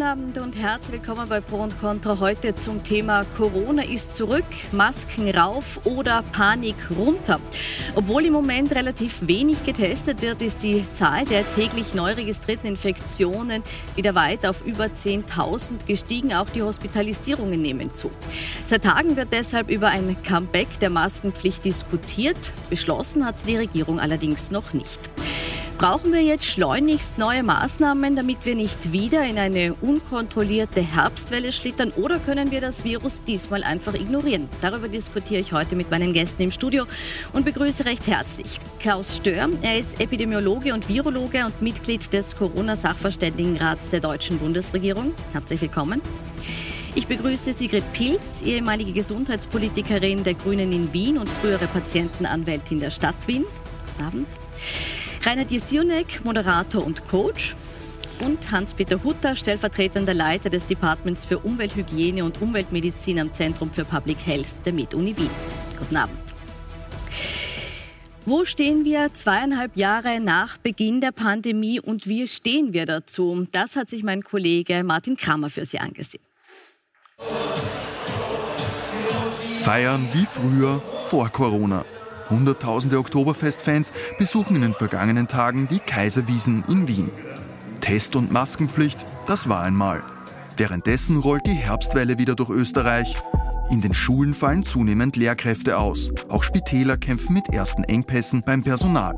Guten Abend und herzlich willkommen bei Pro und Contra. Heute zum Thema Corona ist zurück, Masken rauf oder Panik runter. Obwohl im Moment relativ wenig getestet wird, ist die Zahl der täglich neu registrierten Infektionen wieder weit auf über 10.000 gestiegen. Auch die Hospitalisierungen nehmen zu. Seit Tagen wird deshalb über ein Comeback der Maskenpflicht diskutiert. Beschlossen hat die Regierung allerdings noch nicht. Brauchen wir jetzt schleunigst neue Maßnahmen, damit wir nicht wieder in eine unkontrollierte Herbstwelle schlittern oder können wir das Virus diesmal einfach ignorieren? Darüber diskutiere ich heute mit meinen Gästen im Studio und begrüße recht herzlich Klaus Stör. Er ist Epidemiologe und Virologe und Mitglied des Corona-Sachverständigenrats der deutschen Bundesregierung. Herzlich willkommen. Ich begrüße Sigrid Pilz, ehemalige Gesundheitspolitikerin der Grünen in Wien und frühere Patientenanwältin der Stadt Wien. Guten Abend. Rainer Diesionek, Moderator und Coach. Und Hans-Peter Hutter, stellvertretender Leiter des Departments für Umwelthygiene und Umweltmedizin am Zentrum für Public Health der Med-Uni Wien. Guten Abend. Wo stehen wir zweieinhalb Jahre nach Beginn der Pandemie und wie stehen wir dazu? Das hat sich mein Kollege Martin Kramer für Sie angesehen. Feiern wie früher vor Corona. Hunderttausende Oktoberfestfans besuchen in den vergangenen Tagen die Kaiserwiesen in Wien. Test- und Maskenpflicht, das war einmal. Währenddessen rollt die Herbstwelle wieder durch Österreich. In den Schulen fallen zunehmend Lehrkräfte aus. Auch Spitäler kämpfen mit ersten Engpässen beim Personal.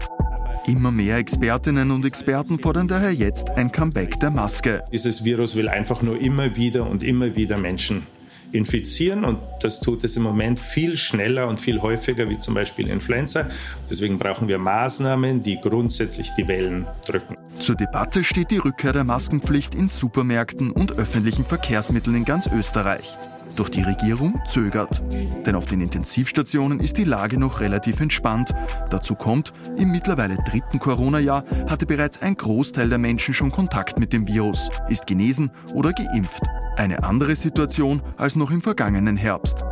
Immer mehr Expertinnen und Experten fordern daher jetzt ein Comeback der Maske. Dieses Virus will einfach nur immer wieder und immer wieder Menschen infizieren und das tut es im Moment viel schneller und viel häufiger wie zum Beispiel Influenza. Deswegen brauchen wir Maßnahmen, die grundsätzlich die Wellen drücken. Zur Debatte steht die Rückkehr der Maskenpflicht in Supermärkten und öffentlichen Verkehrsmitteln in ganz Österreich. Doch die Regierung zögert. Denn auf den Intensivstationen ist die Lage noch relativ entspannt. Dazu kommt, im mittlerweile dritten Corona-Jahr hatte bereits ein Großteil der Menschen schon Kontakt mit dem Virus, ist genesen oder geimpft. Eine andere Situation als noch im vergangenen Herbst.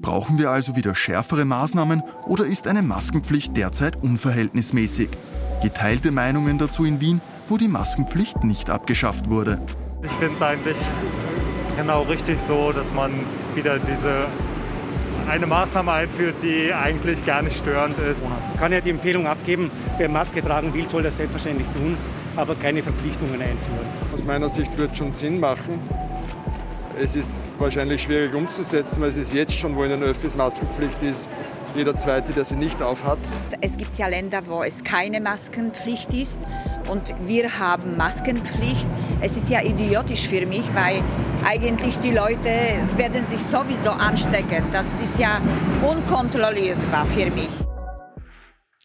Brauchen wir also wieder schärfere Maßnahmen oder ist eine Maskenpflicht derzeit unverhältnismäßig? Geteilte Meinungen dazu in Wien, wo die Maskenpflicht nicht abgeschafft wurde. Ich finde es eigentlich genau richtig so, dass man wieder diese eine Maßnahme einführt, die eigentlich gar nicht störend ist. Man kann ja die Empfehlung abgeben, wer Maske tragen will, soll das selbstverständlich tun, aber keine Verpflichtungen einführen. Aus meiner Sicht wird es schon Sinn machen. Es ist wahrscheinlich schwierig umzusetzen, weil es ist jetzt schon, wo in den Öffis Maskenpflicht ist, jeder Zweite, der sie nicht aufhat. Es gibt ja Länder, wo es keine Maskenpflicht ist und wir haben Maskenpflicht. Es ist ja idiotisch für mich, weil eigentlich die Leute werden sich sowieso anstecken. Das ist ja unkontrollierbar für mich.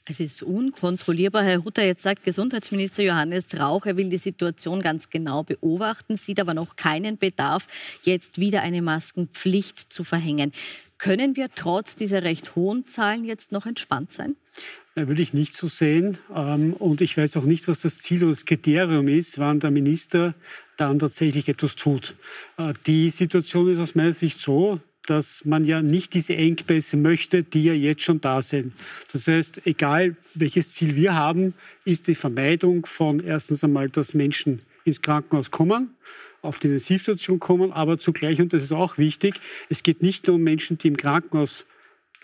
Es ist unkontrollierbar. Herr Hutter, jetzt sagt Gesundheitsminister Johannes Rauch, er will die Situation ganz genau beobachten, sieht aber noch keinen Bedarf, jetzt wieder eine Maskenpflicht zu verhängen. Können wir trotz dieser recht hohen Zahlen jetzt noch entspannt sein? Äh, würde ich nicht so sehen. Ähm, und ich weiß auch nicht, was das Ziel oder das Kriterium ist, wann der Minister dann tatsächlich etwas tut. Äh, die Situation ist aus meiner Sicht so, dass man ja nicht diese Engpässe möchte, die ja jetzt schon da sind. Das heißt, egal welches Ziel wir haben, ist die Vermeidung von erstens einmal, dass Menschen ins Krankenhaus kommen auf die Intensivstation kommen, aber zugleich, und das ist auch wichtig, es geht nicht nur um Menschen, die im Krankenhaus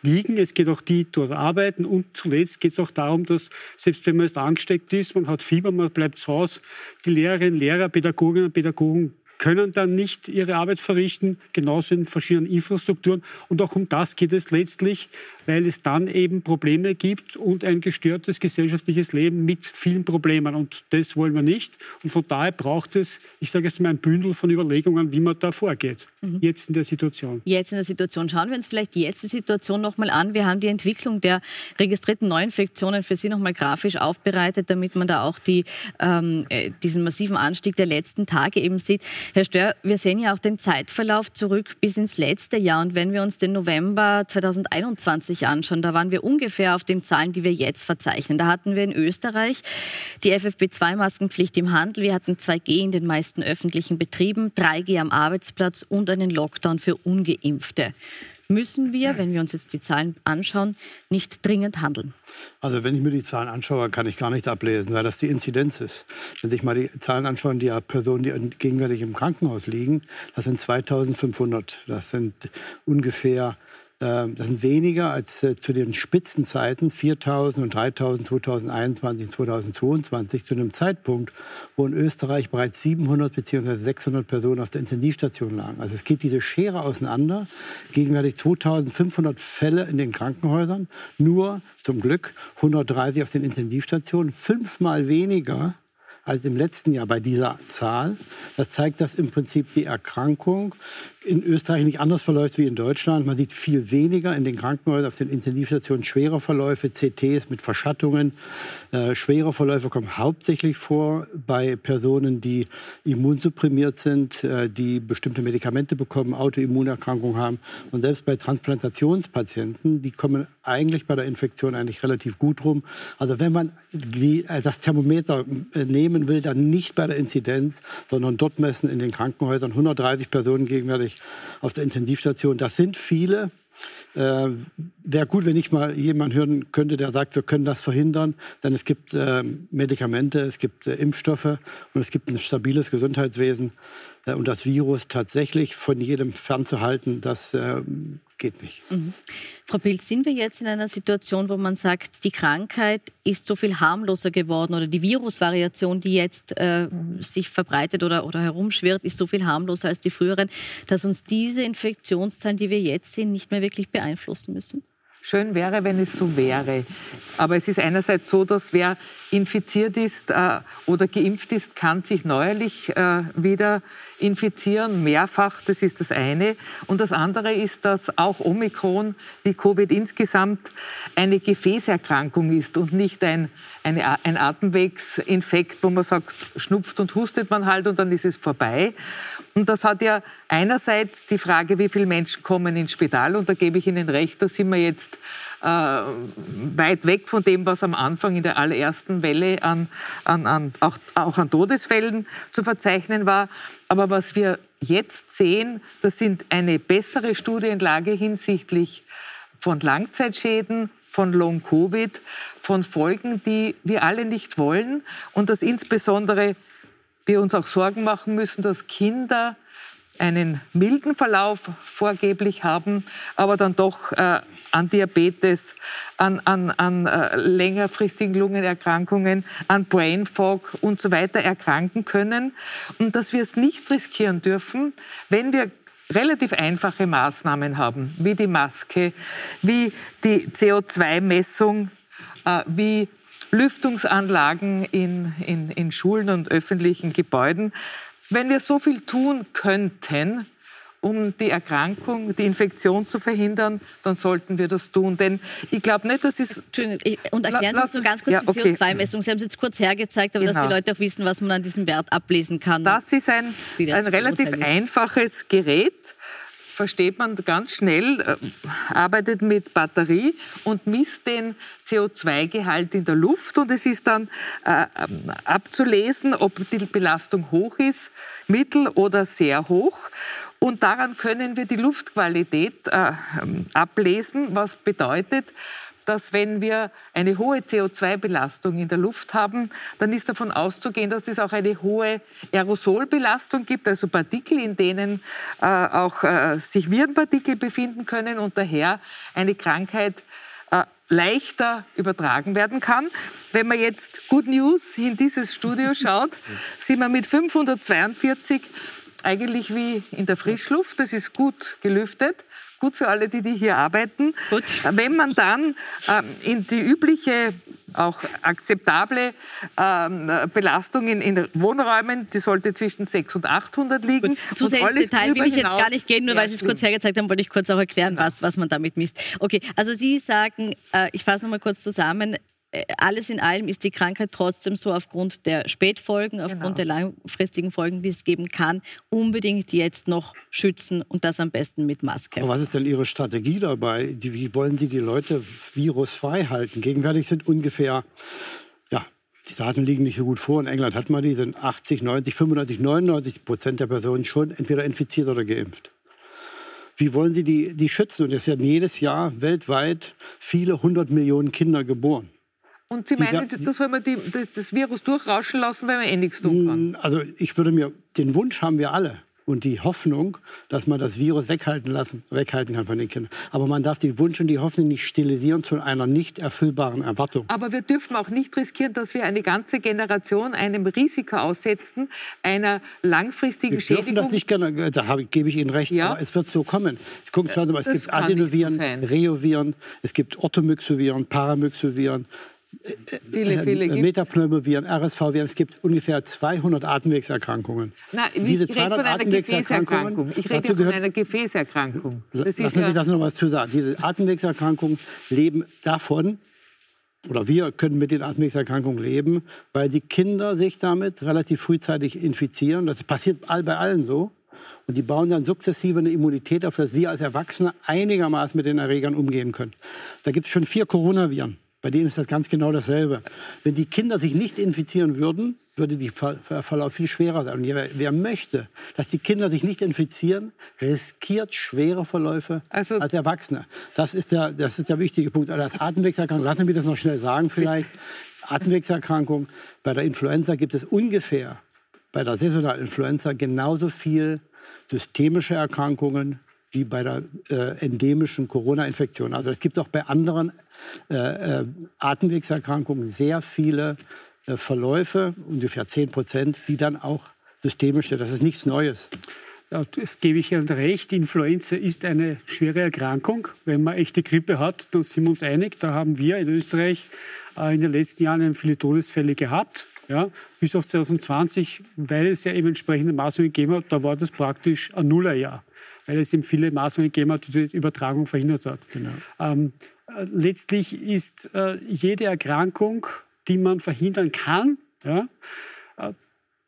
liegen, es geht auch die, die dort arbeiten und zuletzt geht es auch darum, dass selbst wenn man jetzt angesteckt ist, man hat Fieber, man bleibt zu Hause, die Lehrerinnen, Lehrer, Pädagoginnen und Pädagogen können dann nicht ihre Arbeit verrichten, genauso in verschiedenen Infrastrukturen. Und auch um das geht es letztlich, weil es dann eben Probleme gibt und ein gestörtes gesellschaftliches Leben mit vielen Problemen. Und das wollen wir nicht. Und von daher braucht es, ich sage jetzt mal, ein Bündel von Überlegungen, wie man da vorgeht. Mhm. Jetzt in der Situation. Jetzt in der Situation. Schauen wir uns vielleicht jetzt die Situation nochmal an. Wir haben die Entwicklung der registrierten Neuinfektionen für Sie nochmal grafisch aufbereitet, damit man da auch die, ähm, äh, diesen massiven Anstieg der letzten Tage eben sieht. Herr Stör, wir sehen ja auch den Zeitverlauf zurück bis ins letzte Jahr. Und wenn wir uns den November 2021 sich anschauen, da waren wir ungefähr auf den Zahlen, die wir jetzt verzeichnen. Da hatten wir in Österreich die FFP2-Maskenpflicht im Handel, wir hatten 2G in den meisten öffentlichen Betrieben, 3G am Arbeitsplatz und einen Lockdown für ungeimpfte. müssen wir, wenn wir uns jetzt die Zahlen anschauen, nicht dringend handeln? Also wenn ich mir die Zahlen anschaue, kann ich gar nichts ablesen, weil das die Inzidenz ist. Wenn sich mal die Zahlen anschauen, die Personen, die gegenwärtig im Krankenhaus liegen, das sind 2500. Das sind ungefähr das sind weniger als äh, zu den Spitzenzeiten 4.000 und 3.000 2021 2022 zu einem Zeitpunkt, wo in Österreich bereits 700 bzw. 600 Personen auf der Intensivstation lagen. Also es geht diese Schere auseinander. Gegenwärtig 2.500 Fälle in den Krankenhäusern, nur zum Glück 130 auf den Intensivstationen, fünfmal weniger als im letzten Jahr bei dieser Zahl. Das zeigt, dass im Prinzip die Erkrankung in Österreich nicht anders verläuft wie in Deutschland. Man sieht viel weniger in den Krankenhäusern auf den Intensivstationen schwere Verläufe, CTs mit Verschattungen. Äh, schwere Verläufe kommen hauptsächlich vor bei Personen, die immunsupprimiert sind, äh, die bestimmte Medikamente bekommen, Autoimmunerkrankungen haben. Und selbst bei Transplantationspatienten, die kommen eigentlich bei der Infektion eigentlich relativ gut rum. Also wenn man die, äh, das Thermometer äh, nehmen will, dann nicht bei der Inzidenz, sondern dort messen in den Krankenhäusern. 130 Personen gegenwärtig auf der Intensivstation. Das sind viele. Äh, Wäre gut, wenn ich mal jemanden hören könnte, der sagt, wir können das verhindern. Denn es gibt äh, Medikamente, es gibt äh, Impfstoffe und es gibt ein stabiles Gesundheitswesen. Äh, und das Virus tatsächlich von jedem fernzuhalten, das äh, geht nicht. Mhm. Frau Pilz, sind wir jetzt in einer Situation, wo man sagt, die Krankheit ist so viel harmloser geworden oder die Virusvariation, die jetzt äh, sich verbreitet oder, oder herumschwirrt, ist so viel harmloser als die früheren, dass uns diese Infektionszahlen, die wir jetzt sehen, nicht mehr wirklich beeinflussen müssen? Schön wäre, wenn es so wäre. Aber es ist einerseits so, dass wer infiziert ist äh, oder geimpft ist, kann sich neuerlich äh, wieder infizieren, mehrfach, das ist das eine. Und das andere ist, dass auch Omikron, wie Covid insgesamt, eine Gefäßerkrankung ist und nicht ein, eine, ein Atemwegsinfekt, wo man sagt, schnupft und hustet man halt und dann ist es vorbei. Und das hat ja einerseits die Frage, wie viele Menschen kommen ins Spital. Und da gebe ich Ihnen recht, da sind wir jetzt äh, weit weg von dem, was am Anfang in der allerersten Welle an, an, an, auch, auch an Todesfällen zu verzeichnen war. Aber was wir jetzt sehen, das sind eine bessere Studienlage hinsichtlich von Langzeitschäden, von Long-Covid, von Folgen, die wir alle nicht wollen und dass insbesondere wir uns auch Sorgen machen müssen, dass Kinder einen milden Verlauf vorgeblich haben, aber dann doch äh, an Diabetes, an, an, an äh, längerfristigen Lungenerkrankungen, an Brain Fog und so weiter erkranken können. Und dass wir es nicht riskieren dürfen, wenn wir relativ einfache Maßnahmen haben, wie die Maske, wie die CO2-Messung, äh, wie Lüftungsanlagen in, in, in Schulen und öffentlichen Gebäuden. Wenn wir so viel tun könnten, um die Erkrankung, die Infektion zu verhindern, dann sollten wir das tun. Denn ich glaube nicht, dass es... Und erklären Sie uns nur ganz kurz ja, okay. die CO2-Messung. Sie haben es jetzt kurz hergezeigt, aber genau. dass die Leute auch wissen, was man an diesem Wert ablesen kann. Das ist ein, ein relativ einfaches Gerät versteht man ganz schnell, äh, arbeitet mit Batterie und misst den CO2-Gehalt in der Luft. Und es ist dann äh, abzulesen, ob die Belastung hoch ist, mittel oder sehr hoch. Und daran können wir die Luftqualität äh, ablesen, was bedeutet, dass wenn wir eine hohe CO2-Belastung in der Luft haben, dann ist davon auszugehen, dass es auch eine hohe Aerosolbelastung gibt, also Partikel, in denen äh, auch äh, sich Virenpartikel befinden können und daher eine Krankheit äh, leichter übertragen werden kann. Wenn man jetzt Good News in dieses Studio schaut, sind wir mit 542 eigentlich wie in der Frischluft. Das ist gut gelüftet gut für alle, die, die hier arbeiten. Gut. Wenn man dann ähm, in die übliche, auch akzeptable ähm, Belastung in, in, Wohnräumen, die sollte zwischen 600 und 800 liegen. Gut. Zu sehr ins Detail will ich jetzt gar nicht gehen, nur weil Sie es kurz hergezeigt haben, wollte ich kurz auch erklären, was, was man damit misst. Okay, also Sie sagen, äh, ich fasse nochmal kurz zusammen, alles in allem ist die Krankheit trotzdem so aufgrund der Spätfolgen, aufgrund genau. der langfristigen Folgen, die es geben kann, unbedingt jetzt noch schützen und das am besten mit Maske. Aber was ist denn Ihre Strategie dabei? Wie wollen Sie die Leute virusfrei halten? Gegenwärtig sind ungefähr, ja, die Daten liegen nicht so gut vor. In England hat man die, sind 80, 90, 95, 99 Prozent der Personen schon entweder infiziert oder geimpft. wie wollen Sie die, die schützen? Und es werden jedes Jahr weltweit viele hundert Millionen Kinder geboren. Und Sie meinen, da soll man die, das, das Virus durchrauschen lassen, weil man eh nichts tun kann? Also ich würde mir, den Wunsch haben wir alle und die Hoffnung, dass man das Virus weghalten, lassen, weghalten kann von den Kindern. Aber man darf den Wunsch und die Hoffnung nicht stilisieren zu einer nicht erfüllbaren Erwartung. Aber wir dürfen auch nicht riskieren, dass wir eine ganze Generation einem Risiko aussetzen, einer langfristigen wir Schädigung. Das nicht gerne, da habe, gebe ich Ihnen recht, ja? aber es wird so kommen. Sie mal, es das gibt Adenoviren, so Reoviren, es gibt Orthomyxoviren, Paramyxoviren, Viele, äh, viele äh, Metapneumoviren, RSV-Viren. Es gibt ungefähr 200 Atemwegserkrankungen. Na, Diese ich rede von einer Gefäßerkrankung. Ich rede von einer Gefäßerkrankung. Das Lassen Sie mich das noch was zu sagen. Diese Atemwegserkrankungen leben davon, oder wir können mit den Atemwegserkrankungen leben, weil die Kinder sich damit relativ frühzeitig infizieren. Das passiert bei allen so. Und die bauen dann sukzessive eine Immunität auf, dass wir als Erwachsene einigermaßen mit den Erregern umgehen können. Da gibt es schon vier Coronaviren. Bei denen ist das ganz genau dasselbe. Wenn die Kinder sich nicht infizieren würden, würde der Verlauf viel schwerer sein. Und wer, wer, möchte, dass die Kinder sich nicht infizieren, riskiert schwere Verläufe also, als Erwachsene. Das ist, der, das ist der wichtige Punkt. Also als Atemwegserkrankung, lassen Sie mich das noch schnell sagen vielleicht. Atemwegserkrankung, bei der Influenza gibt es ungefähr, bei der saisonalen Influenza genauso viel systemische Erkrankungen wie bei der äh, endemischen Corona-Infektion. Also es gibt auch bei anderen äh, äh, Atemwegserkrankungen sehr viele äh, Verläufe, ungefähr 10 Prozent, die dann auch systemisch sind. Das ist nichts Neues. Ja, das gebe ich Ihnen recht. Influenza ist eine schwere Erkrankung. Wenn man echte Grippe hat, dann sind wir uns einig. Da haben wir in Österreich äh, in den letzten Jahren viele Todesfälle gehabt. Ja, bis auf 2020, weil es ja eben entsprechende Maßnahmen gegeben hat, da war das praktisch ein Nullerjahr, weil es eben viele Maßnahmen gegeben hat, die die Übertragung verhindert hat. Genau. Ähm, äh, letztlich ist äh, jede Erkrankung, die man verhindern kann, ja, äh,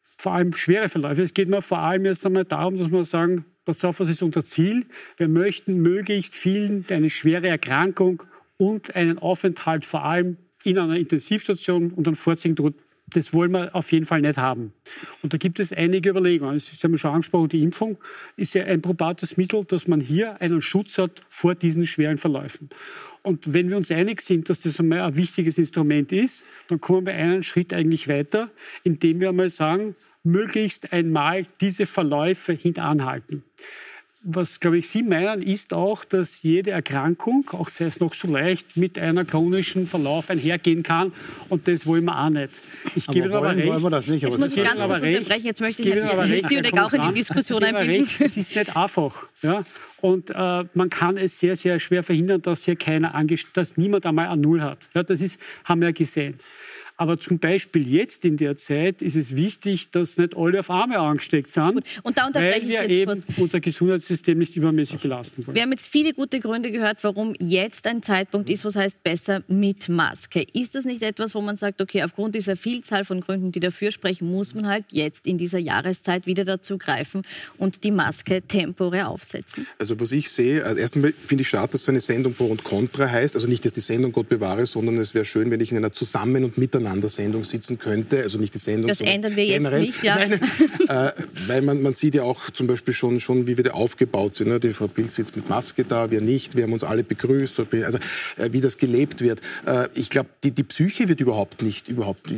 vor allem schwere Verläufe. Es geht mir vor allem jetzt einmal darum, dass wir sagen, pass auf, was ist unser Ziel? Wir möchten möglichst vielen eine schwere Erkrankung und einen Aufenthalt vor allem in einer Intensivstation und einen Vorziehen das wollen wir auf jeden Fall nicht haben. Und da gibt es einige Überlegungen. Ist ja schon angesprochen, die Impfung ist ja ein probates Mittel, dass man hier einen Schutz hat vor diesen schweren Verläufen. Und wenn wir uns einig sind, dass das einmal ein wichtiges Instrument ist, dann kommen wir einen Schritt eigentlich weiter, indem wir einmal sagen, möglichst einmal diese Verläufe hintanhalten was, glaube ich, Sie meinen, ist auch, dass jede Erkrankung, auch sei es noch so leicht, mit einem chronischen Verlauf einhergehen kann. Und das wollen wir auch nicht. Ich aber gebe wollen, aber recht. Wollen wir das nicht, jetzt muss ich ganz kurz unterbrechen. Jetzt möchte ich Herrn Sionek auch in die Diskussion einbinden. Es ist nicht einfach. Ja? Und äh, man kann es sehr, sehr schwer verhindern, dass hier keiner dass niemand einmal ein Null hat. Ja, das ist, haben wir gesehen. Aber zum Beispiel jetzt in der Zeit ist es wichtig, dass nicht alle auf Arme angesteckt sind, Gut. Und da weil wir eben kurz. unser Gesundheitssystem nicht übermäßig belasten wollen. Wir haben jetzt viele gute Gründe gehört, warum jetzt ein Zeitpunkt ist, was heißt besser mit Maske. Ist das nicht etwas, wo man sagt, okay, aufgrund dieser Vielzahl von Gründen, die dafür sprechen, muss man halt jetzt in dieser Jahreszeit wieder dazu greifen und die Maske temporär aufsetzen? Also was ich sehe, also erst einmal finde ich schade, dass so eine Sendung Pro und Contra heißt. Also nicht, dass die Sendung Gott bewahre, sondern es wäre schön, wenn ich in einer Zusammen- und Miteinander an der Sendung sitzen könnte. Also nicht die Sendung. Das ändern wir jetzt nicht, ja. Nein, äh, weil man, man sieht ja auch zum Beispiel schon, schon wie wir da aufgebaut sind. Ne? Die Frau Bild sitzt mit Maske da, wir nicht. Wir haben uns alle begrüßt. Also äh, wie das gelebt wird. Äh, ich glaube, die, die Psyche wird überhaupt nicht, überhaupt,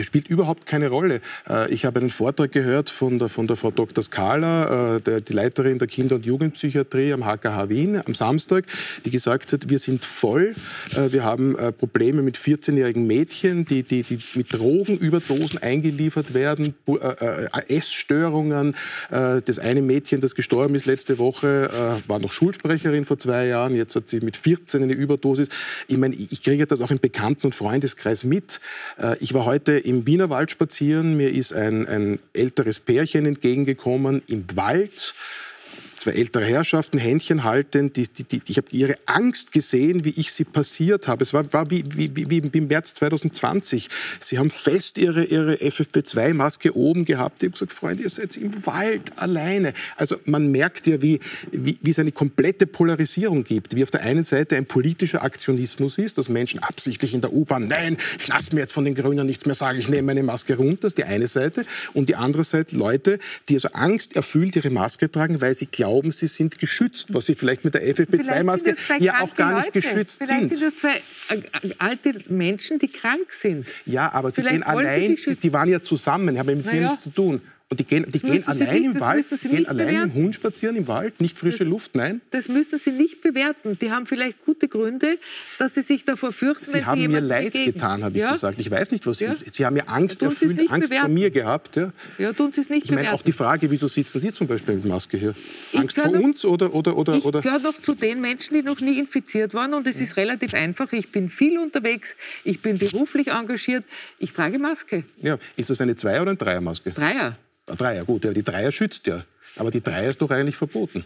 spielt überhaupt keine Rolle. Äh, ich habe einen Vortrag gehört von der, von der Frau Dr. Skala, äh, der, die Leiterin der Kinder- und Jugendpsychiatrie am HKH Wien am Samstag, die gesagt hat, wir sind voll, äh, wir haben Probleme mit 14-jährigen Mädchen, Mädchen, die, die, die mit Drogenüberdosen eingeliefert werden, äh, äh, Essstörungen. Äh, das eine Mädchen, das gestorben ist letzte Woche, war noch Schulsprecherin vor zwei Jahren. Jetzt hat sie mit 14 eine Überdosis. Ich meine, ich kriege das auch im Bekannten- und Freundeskreis mit. Ich war heute im Wienerwald spazieren. Mir ist ein, ein älteres Pärchen entgegengekommen im Wald zwei ältere Herrschaften, Händchen haltend. Die, die, die, ich habe ihre Angst gesehen, wie ich sie passiert habe. Es war, war wie, wie, wie, im März 2020. Sie haben fest ihre, ihre FFP2-Maske oben gehabt. Ich habe gesagt, Freunde, ihr seid im Wald alleine. Also man merkt ja, wie, wie, wie es eine komplette Polarisierung gibt. Wie auf der einen Seite ein politischer Aktionismus ist, dass Menschen absichtlich in der U-Bahn, nein, ich lasse mir jetzt von den Grünen nichts mehr sagen, ich nehme meine Maske runter. Das ist die eine Seite. Und die andere Seite Leute, die also Angst erfüllt ihre Maske tragen, weil sie glauben, glauben, sie sind geschützt, was sie vielleicht mit der FFP2-Maske ja auch gar nicht geschützt vielleicht sind. Vielleicht sind das zwei äh, alte Menschen, die krank sind. Ja, aber sie Vielleicht gehen sie allein, sich die, waren ja zusammen, haben mit Na dir ja. nichts zu tun. Und die gehen, die Das gehen allein nicht- im das Wald, gehen allein bewerten. Hund spazieren im Wald, nicht frische Luft, nein. Das müssen Sie nicht bewerten. Die haben vielleicht gute Gründe, dass sie sich davor fürchten, Sie wenn haben sie mir leid begegnen. getan, habe ich ja? gesagt. Ich weiß nicht, was Ja. Sie, Sie haben ja Angst, es erfüllt, Angst vor bewerten. mir gehabt. Ja. Ja, tun Sie es nicht Ich meine auch die Frage, wieso sitzen Sie zum Beispiel mit Maske hier? Ich Angst vor noch- uns oder, oder, oder, Ich oder? gehöre noch zu den Menschen, die noch nie infiziert waren. Und es ist relativ einfach. Ich bin viel unterwegs. Ich bin beruflich engagiert. Ich trage Maske. Ja, ist das eine Zweier- oder eine Dreiermaske? Dreier. Dreier, gut. Ja, die Dreier schützt ja. Aber die Dreier ist doch eigentlich verboten.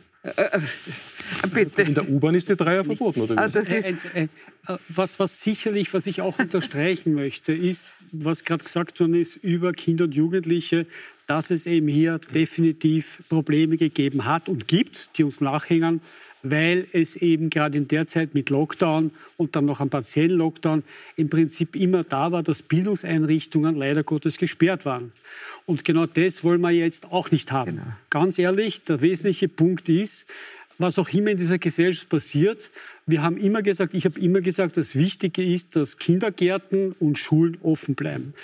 Bitte. In der U-Bahn ist die Dreier verboten, oder? Ah, das Ein- ist, ein- ein- Was, was sicherlich, was ich auch unterstreichen möchte, ist, was gerade gesagt worden ist über Kinder und Jugendliche, dass es eben hier definitiv Probleme gegeben hat und gibt, die uns nachhängen, weil es eben gerade in der Zeit mit Lockdown und dann noch am partiellen Lockdown im Prinzip immer da war, dass Bildungseinrichtungen leider Gottes gesperrt waren. Und genau das wollen wir jetzt auch nicht haben. Ganz ehrlich, der wesentliche Punkt ist, was auch immer in dieser Gesellschaft passiert, wir haben immer gesagt, ich habe immer gesagt, das Wichtige ist, dass Kindergärten und Schulen offen bleiben.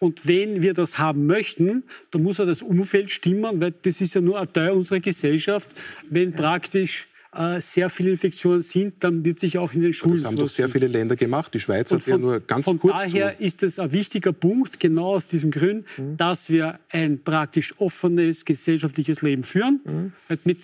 Und wenn wir das haben möchten, dann muss ja das Umfeld stimmen, weil das ist ja nur ein Teil unserer Gesellschaft. Wenn praktisch äh, sehr viele Infektionen sind, dann wird sich auch in den Schulen Das haben doch sehr viele Länder gemacht. Die Schweiz und hat ja nur ganz von kurz daher zu. ist es ein wichtiger Punkt, genau aus diesem Grund, Mhm. dass wir ein praktisch offenes gesellschaftliches Leben führen, Mhm. mit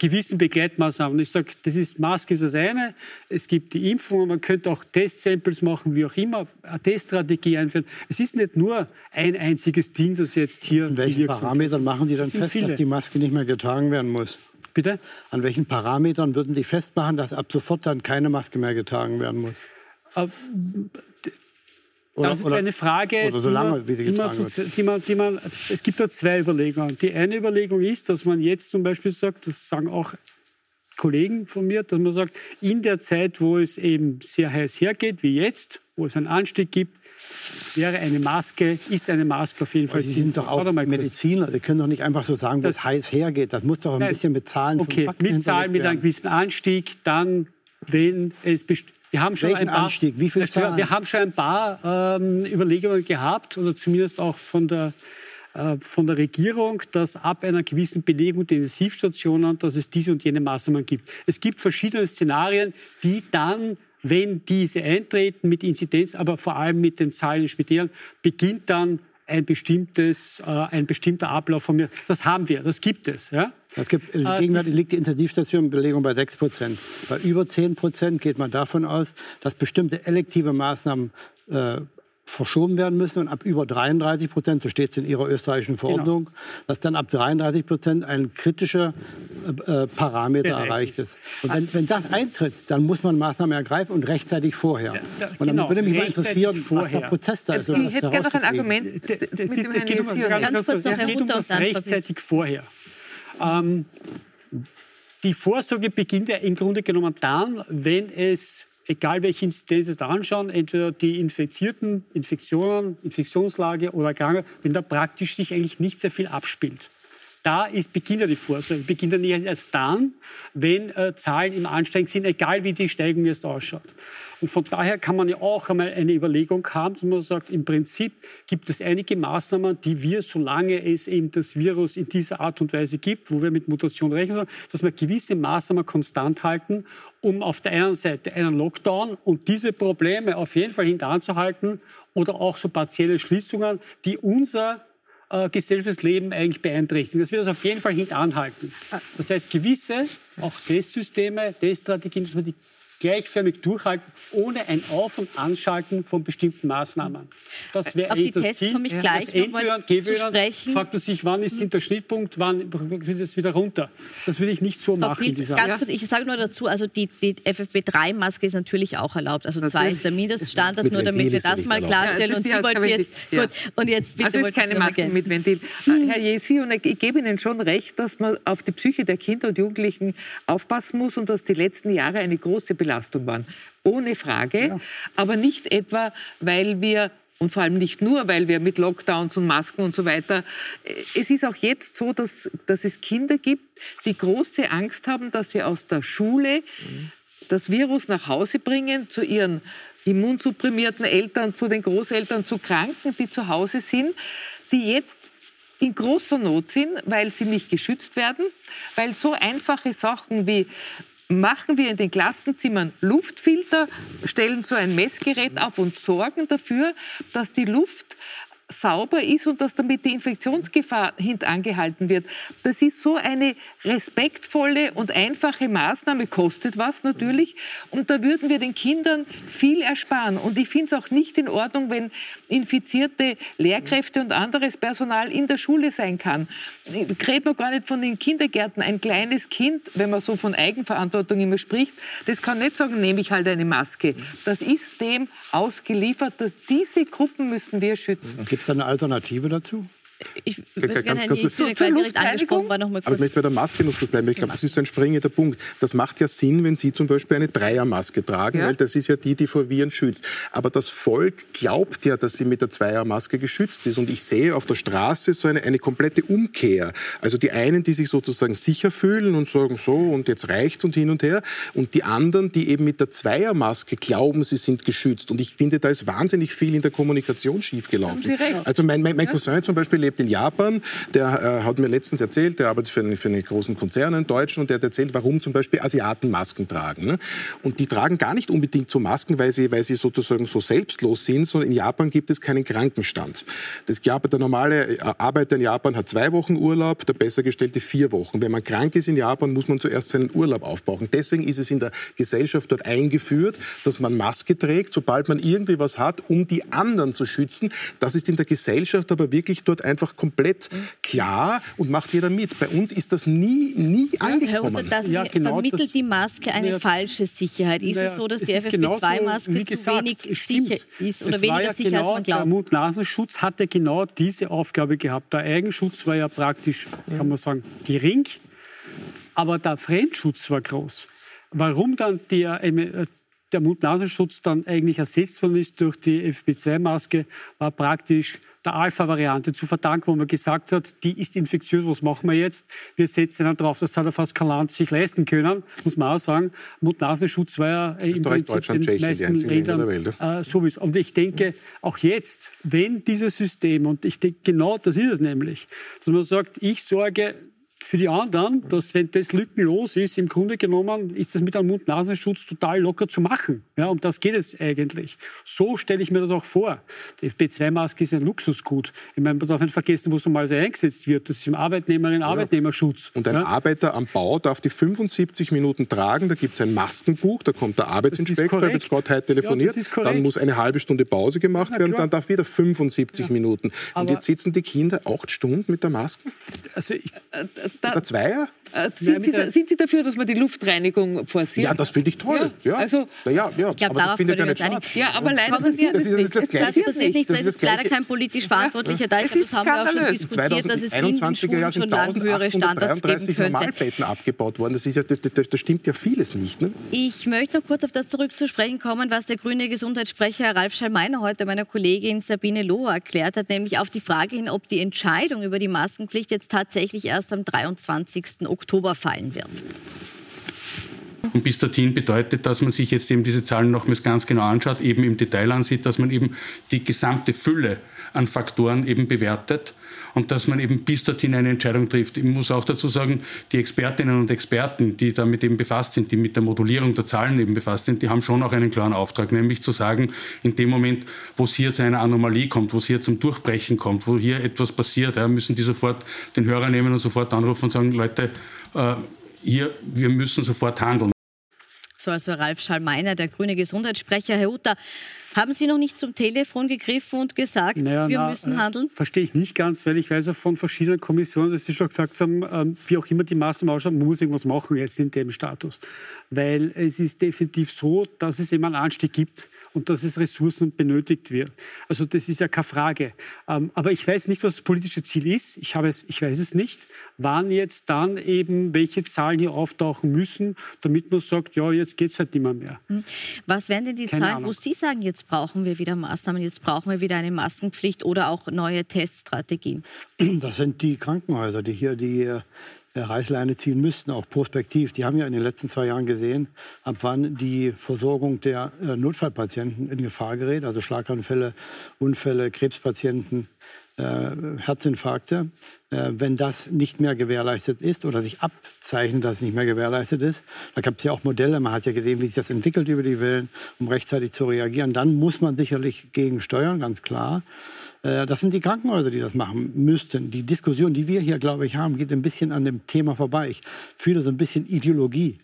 gewissen Begleitmaßnahmen. Ich sage, das ist Maske ist das eine. Es gibt die Impfungen, man könnte auch Testsamples machen, wie auch immer, eine Teststrategie einführen. Es ist nicht nur ein einziges Ding, das jetzt hier. An welchen. Parametern machen die dann fest, viele. dass die Maske nicht mehr getragen werden muss? Bitte? An welchen Parametern würden die festmachen, dass ab sofort dann keine Maske mehr getragen werden muss? Oder- das ist oder- eine Frage, so die lange, man, sie die man, die man, die man, es gibt da zwei Überlegungen. Die eine Überlegung ist, dass man jetzt zum Beispiel sagt, das sagen auch Kollegen von mir, dass man sagt, in der Zeit, wo es eben sehr heiß hergeht, wie jetzt, wo es einen Anstieg gibt, wäre eine Maske, ist eine Maske auf jeden Fall Aber Sie sind doch auch. Mediziner. Sie können doch nicht einfach so sagen, wo Das- es heiß hergeht. Das muss doch ein Nein. bisschen mit Zahlen Okay, mit Zahlen, mit einem gewissen Anstieg, dann, wenn es best- wir haben schon Welchen ein paar, Anstieg? Wie viele Ja, Zahlen? Wir haben schon ein paar ähm, Überlegungen gehabt, oder zumindest auch von der, äh, von der Regierung, dass ab einer gewissen Belegung der Intensivstationen, dass es diese und jene Maßnahmen gibt. Es gibt verschiedene Szenarien, die dann wenn diese eintreten mit Inzidenz, aber vor allem mit den Zahlen in Spitälern, beginnt dann ein, bestimmtes, äh, ein bestimmter Ablauf von mir. Das haben wir, das gibt es. Ja? Es gibt, Äh, gegenwärtig liegt die Intensivstationenbelegung bei 6 Prozent. Bei über 10 Prozent geht man davon aus, dass bestimmte elektive Maßnahmen äh, verschoben werden müssen. Und ab über 33 Prozent, so steht es in Ihrer österreichischen Genau. Verordnung, dass dann ab 33 Prozent ein kritischer äh, äh, Parameter Bereich erreicht ist. ist. Und wenn, wenn das eintritt, dann muss man Maßnahmen ergreifen und rechtzeitig vorher. da- und dann genau, würde mich mal interessieren, was vorher. der Prozess da ist. um ich das hätte gerne noch ein. Argument Das, ist, dem es geht um, das, ganz kurz, noch es geht um das rechtzeitig vorher. Ähm, die Vorsorge beginnt ja im Grunde genommen dann, wenn es, egal welche Inzidenz es da anschauen, entweder die Infizierten, Infektionen, Infektionslage oder Krankheit, wenn da praktisch sich eigentlich nicht sehr viel abspielt. Da ist, beginnt ja die Vorsorge. Beginnt ja nicht erst dann, wenn äh, Zahlen im Ansteigen sind, egal wie die Steigung jetzt ausschaut. Und von daher kann man ja auch einmal eine Überlegung haben, dass man sagt, im Prinzip gibt es einige Maßnahmen, die wir, solange es eben das Virus in dieser Art und Weise gibt, wo wir mit Mutation rechnen, sollen, dass wir gewisse Maßnahmen konstant halten, um auf der einen Seite einen Lockdown und diese Probleme auf jeden Fall hintanzuhalten oder auch so partielle Schließungen, die unser äh, gesellschaftliches Leben eigentlich beeinträchtigen. Das wird das auf jeden Fall hintanhalten. Das heißt, gewisse, auch Testsysteme, Teststrategien, dass wir die gleichförmig durchhalten, ohne ein Auf- und Anschalten von bestimmten Maßnahmen. Das wäre eigentlich die das Tests Ziel. komme ich Das gleich zu Gewöhnen, sprechen. fragt man sich, wann ist der Schnittpunkt, wann geht es wieder runter. Das will ich nicht so Frau machen. Pilz, ganz kurz, ich sage nur dazu, also die, die FFP3-Maske ist natürlich auch erlaubt. Also zwei ist der Mindeststandard, nur damit wir das mal erlaubt. klarstellen. Ja, das und Sie die wollten jetzt, ja. gut, und jetzt bitte Also es ist keine noch Masken mit. Ventil. Herr Jesi, und ich gebe Ihnen schon recht, dass man auf die Psyche der Kinder und Jugendlichen aufpassen muss und dass die letzten Jahre eine große Belastung waren. Ohne Frage. Aber nicht etwa, weil wir und vor allem nicht nur, weil wir mit Lockdowns und Masken und so weiter. Es ist auch jetzt so, dass, dass es Kinder gibt, die große Angst haben, dass sie aus der Schule das Virus nach Hause bringen zu ihren immunsupprimierten Eltern, zu den Großeltern, zu Kranken, die zu Hause sind, die jetzt in großer Not sind, weil sie nicht geschützt werden, weil so einfache Sachen wie machen wir in den Klassenzimmern Luftfilter, stellen so ein Messgerät auf und sorgen dafür, dass die Luft sauber ist und dass damit die Infektionsgefahr hintangehalten wird. Das ist so eine respektvolle und einfache Maßnahme, kostet was natürlich. Und da würden wir den Kindern viel ersparen. Und ich finde es auch nicht in Ordnung, wenn infizierte Lehrkräfte und anderes Personal in der Schule sein kann. Reden wir gar nicht von den Kindergärten. Ein kleines Kind, wenn man so von Eigenverantwortung immer spricht, das kann nicht sagen, nehme ich halt eine Maske. Das ist dem ausgeliefert. Diese Gruppen müssen wir schützen. Gibt es eine Alternative dazu? Ich würde gerne Herrn direkt angesprochen war, noch mal kurz. Aber ich möchte bei der Maske noch bleiben. Ich glaube, das ist so ein springender Punkt. Das macht ja Sinn, wenn Sie zum Beispiel eine Dreiermaske tragen, ja. weil das ist ja die, die vor Viren schützt. Aber das Volk glaubt ja, dass sie mit der Zweiermaske geschützt ist. Und ich sehe auf der Straße so eine, eine komplette Umkehr. Also die einen, die sich sozusagen sicher fühlen und sagen, so und jetzt reicht's und hin und her. Und die anderen, die eben mit der Zweiermaske glauben, sie sind geschützt. Und ich finde, da ist wahnsinnig viel in der Kommunikation schiefgelaufen. Also mein, mein, mein Cousin zum Beispiel lebt in Japan. Der äh, hat mir letztens erzählt, der arbeitet für einen, für einen großen Konzern, einen deutschen, und der hat erzählt, warum zum Beispiel Asiaten Masken tragen. Ne? Und die tragen gar nicht unbedingt so Masken, weil sie, weil sie sozusagen so selbstlos sind, sondern in Japan gibt es keinen Krankenstand. Das, der normale äh, Arbeiter in Japan hat zwei Wochen Urlaub, der bessergestellte vier Wochen. Wenn man krank ist in Japan, muss man zuerst seinen Urlaub aufbrauchen. Deswegen ist es in der Gesellschaft dort eingeführt, dass man Maske trägt, sobald man irgendwie was hat, um die anderen zu schützen. Das ist in der Gesellschaft aber wirklich dort einfach einfach komplett klar und macht jeder mit. Bei uns ist das nie, nie angekommen. Herr das ja, genau, vermittelt das, die Maske eine ja, falsche Sicherheit? Ist es so, dass die FFP2-Maske zu wenig sicher ist oder weniger ja sicher, genau, als man glaubt? Der Mund-Nasenschutz hatte genau diese Aufgabe gehabt. Der Eigenschutz war ja praktisch, kann man sagen, gering, aber der Fremdschutz war groß. Warum dann der, der Mund-Nasenschutz dann eigentlich ersetzt worden ist durch die FP2-Maske, war praktisch der Alpha-Variante zu verdanken, wo man gesagt hat, die ist infektiös, was machen wir jetzt? Wir setzen dann drauf. Das hat er fast kein Land sich leisten können, muss man auch sagen. Mund-Nasenschutz war ja im Prinzip in den meisten Ländern äh, sowieso. Und ich denke, auch jetzt, wenn dieses System, und ich denke, genau das ist es nämlich, dass man sagt, ich sorge für die anderen, dass wenn das lückenlos ist, im Grunde genommen ist das mit einem Mund-Nasenschutz total locker zu machen. Ja, um das geht es eigentlich. So stelle ich mir das auch vor. Die FP2-Maske ist ein Luxusgut. Ich meine, man darf nicht vergessen, wo es normal eingesetzt wird. Das ist im Arbeitnehmerinnen-Arbeitnehmerschutz. Und ein ja? Arbeiter am Bau darf die 75 Minuten tragen. Da gibt es ein Maskenbuch, da kommt der Arbeitsinspektor, der wird Gott heute telefoniert. Ja, dann muss eine halbe Stunde Pause gemacht werden, dann darf wieder 75 Minuten. Und jetzt sitzen die Kinder acht Stunden mit der Maske? Also ich, äh, da, der Zweier? Äh, sind, Sie da, sind, Sie dafür, dass man die Luftreinigung forciert? Ja, das finde ich toll. Ja. ja. Also, ja, ja, ja. Ich aber das findet ja nicht statt. Ja, aber leider passiert das, das, nicht. Das, das, das passiert nicht. Das ist leider kein politisch verantwortlicher Teil. Das haben wir auch schon diskutiert, dass es in den Schulen schon lange höhere Standards geben könnte. Normalbetten abgebaut worden. Das, ist ja, das, das, das stimmt ja vieles nicht. Ne? Ich möchte noch kurz auf das zurückzusprechen kommen, was der grüne Gesundheitssprecher Ralf Schallmeiner heute meiner Kollegin Sabine Lohr erklärt hat, nämlich auf die Frage hin, ob die Entscheidung über die Maskenpflicht jetzt tatsächlich erst am 23. Oktober fallen wird. Und bis dorthin bedeutet, dass man sich jetzt eben diese Zahlen nochmals ganz genau anschaut, eben im Detail ansieht, dass man eben die gesamte Fülle an Faktoren eben bewertet und dass man eben bis dorthin eine Entscheidung trifft. Ich muss auch dazu sagen, die Expertinnen und Experten, die damit eben befasst sind, die mit der Modulierung der Zahlen eben befasst sind, die haben schon auch einen klaren Auftrag, nämlich zu sagen, in dem Moment, wo es hier zu einer Anomalie kommt, wo es hier zum Durchbrechen kommt, wo hier etwas passiert, ja, müssen die sofort den Hörer nehmen und sofort anrufen und sagen, Leute, äh, hier, wir müssen sofort handeln. So also Ralf Schallmeiner, der grüne Gesundheitssprecher. Herr Utter, haben Sie noch nicht zum Telefon gegriffen und gesagt, naja, wir na, müssen handeln? Äh, verstehe ich nicht ganz, weil ich weiß auch von verschiedenen Kommissionen, dass Sie schon gesagt haben, äh, wie auch immer die Maßnahmen ausschauen, man muss irgendwas machen jetzt in dem Status. Weil es ist definitiv so, dass es eben einen Anstieg gibt und dass es Ressourcen benötigt wird. Also das ist ja keine Frage. Ähm, aber ich weiß nicht, was das politische Ziel ist. Ich, habe es, ich weiß es nicht. Wann jetzt dann eben welche Zahlen hier auftauchen müssen, damit man sagt, ja, jetzt geht es halt nicht mehr. Hm. Was wären denn die Keine Zahlen, Ahnung. wo Sie sagen, jetzt jetzt brauchen wir wieder Maßnahmen, jetzt brauchen wir wieder eine Maskenpflicht oder auch neue Teststrategien? Das sind die Krankenhäuser, die hier die äh, Reißleine ziehen müssten, auch prospektiv. Die haben ja in den letzten zwei Jahren gesehen, ab wann die Versorgung der äh, Notfallpatienten in Gefahr gerät, also Schlaganfälle, Unfälle, Krebspatienten, Herzinfarkte, äh, wenn das nicht mehr gewährleistet ist oder sich abzeichnet, dass es nicht mehr gewährleistet ist. Da gibt es ja auch Modelle, man hat ja gesehen, wie sich das entwickelt über die Wellen, um rechtzeitig zu reagieren. Dann muss man sicherlich gegensteuern, ganz klar. Äh, das sind die Krankenhäuser, die das machen müssten. Die Diskussion, die wir hier, glaube ich, haben, geht ein bisschen an dem Thema vorbei. Ich fühle so ein bisschen Ideologie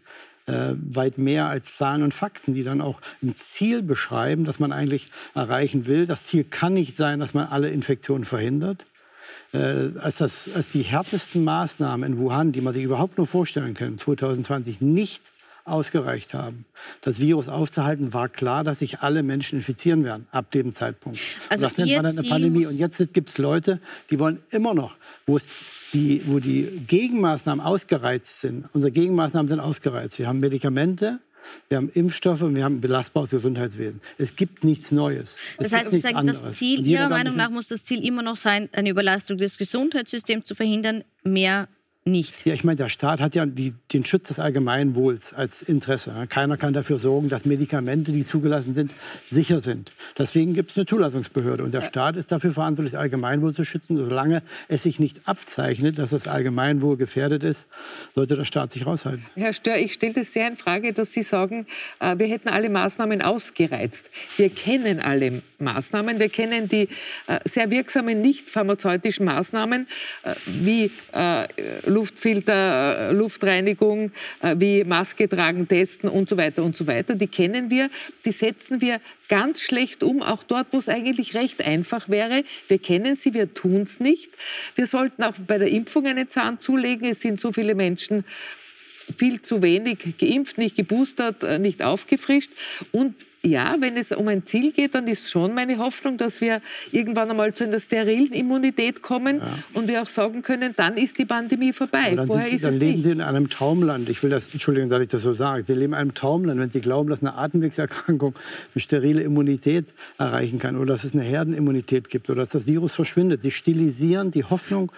äh, weit mehr als Zahlen und Fakten, die dann auch ein Ziel beschreiben, das man eigentlich erreichen will. Das Ziel kann nicht sein, dass man alle Infektionen verhindert. Äh, als, das, als die härtesten Maßnahmen in Wuhan, die man sich überhaupt nur vorstellen kann, 2020 nicht ausgereicht haben. Das Virus aufzuhalten, war klar, dass sich alle Menschen infizieren werden ab dem Zeitpunkt. Also das nennt man dann eine Pandemie. Und jetzt gibt es Leute, die wollen immer noch, wo es die, wo die Gegenmaßnahmen ausgereizt sind. Unsere Gegenmaßnahmen sind ausgereizt. Wir haben Medikamente, wir haben Impfstoffe und wir haben ein belastbares Gesundheitswesen. Es gibt nichts Neues. Es das heißt, Sie sagen, das Ziel, Ihrer Meinung nach muss das Ziel immer noch sein, eine Überlastung des Gesundheitssystems zu verhindern, mehr nicht. Ja, ich meine, der Staat hat ja die, den Schutz des Allgemeinwohls als Interesse. Keiner kann dafür sorgen, dass Medikamente, die zugelassen sind, sicher sind. Deswegen gibt es eine Zulassungsbehörde. Und der ja. Staat ist dafür verantwortlich, das Allgemeinwohl zu schützen. Solange es sich nicht abzeichnet, dass das Allgemeinwohl gefährdet ist, sollte der Staat sich raushalten. Herr Stör, ich stelle das sehr in Frage, dass Sie sagen, äh, wir hätten alle Maßnahmen ausgereizt. Wir kennen alle Maßnahmen. Wir kennen die äh, sehr wirksamen nicht pharmazeutischen Maßnahmen äh, wie Luftfilter, äh, Luftreinigung, äh, wie Maske tragen, testen und so weiter und so weiter. Die kennen wir, die setzen wir ganz schlecht um, auch dort, wo es eigentlich recht einfach wäre. Wir kennen sie, wir tun es nicht. Wir sollten auch bei der Impfung einen Zahn zulegen. Es sind so viele Menschen viel zu wenig geimpft, nicht geboostert, äh, nicht aufgefrischt. Und ja, wenn es um ein Ziel geht, dann ist schon meine Hoffnung, dass wir irgendwann einmal zu einer sterilen Immunität kommen ja. und wir auch sagen können, dann ist die Pandemie vorbei. dann Vorher Sie, ist dann es leben nicht. Sie in einem Traumland. Ich will das, Entschuldigung, dass ich das so sage. Sie leben in einem Traumland, wenn Sie glauben, dass eine Atemwegserkrankung eine sterile Immunität erreichen kann oder dass es eine Herdenimmunität gibt oder dass das Virus verschwindet. Sie stilisieren die Hoffnung,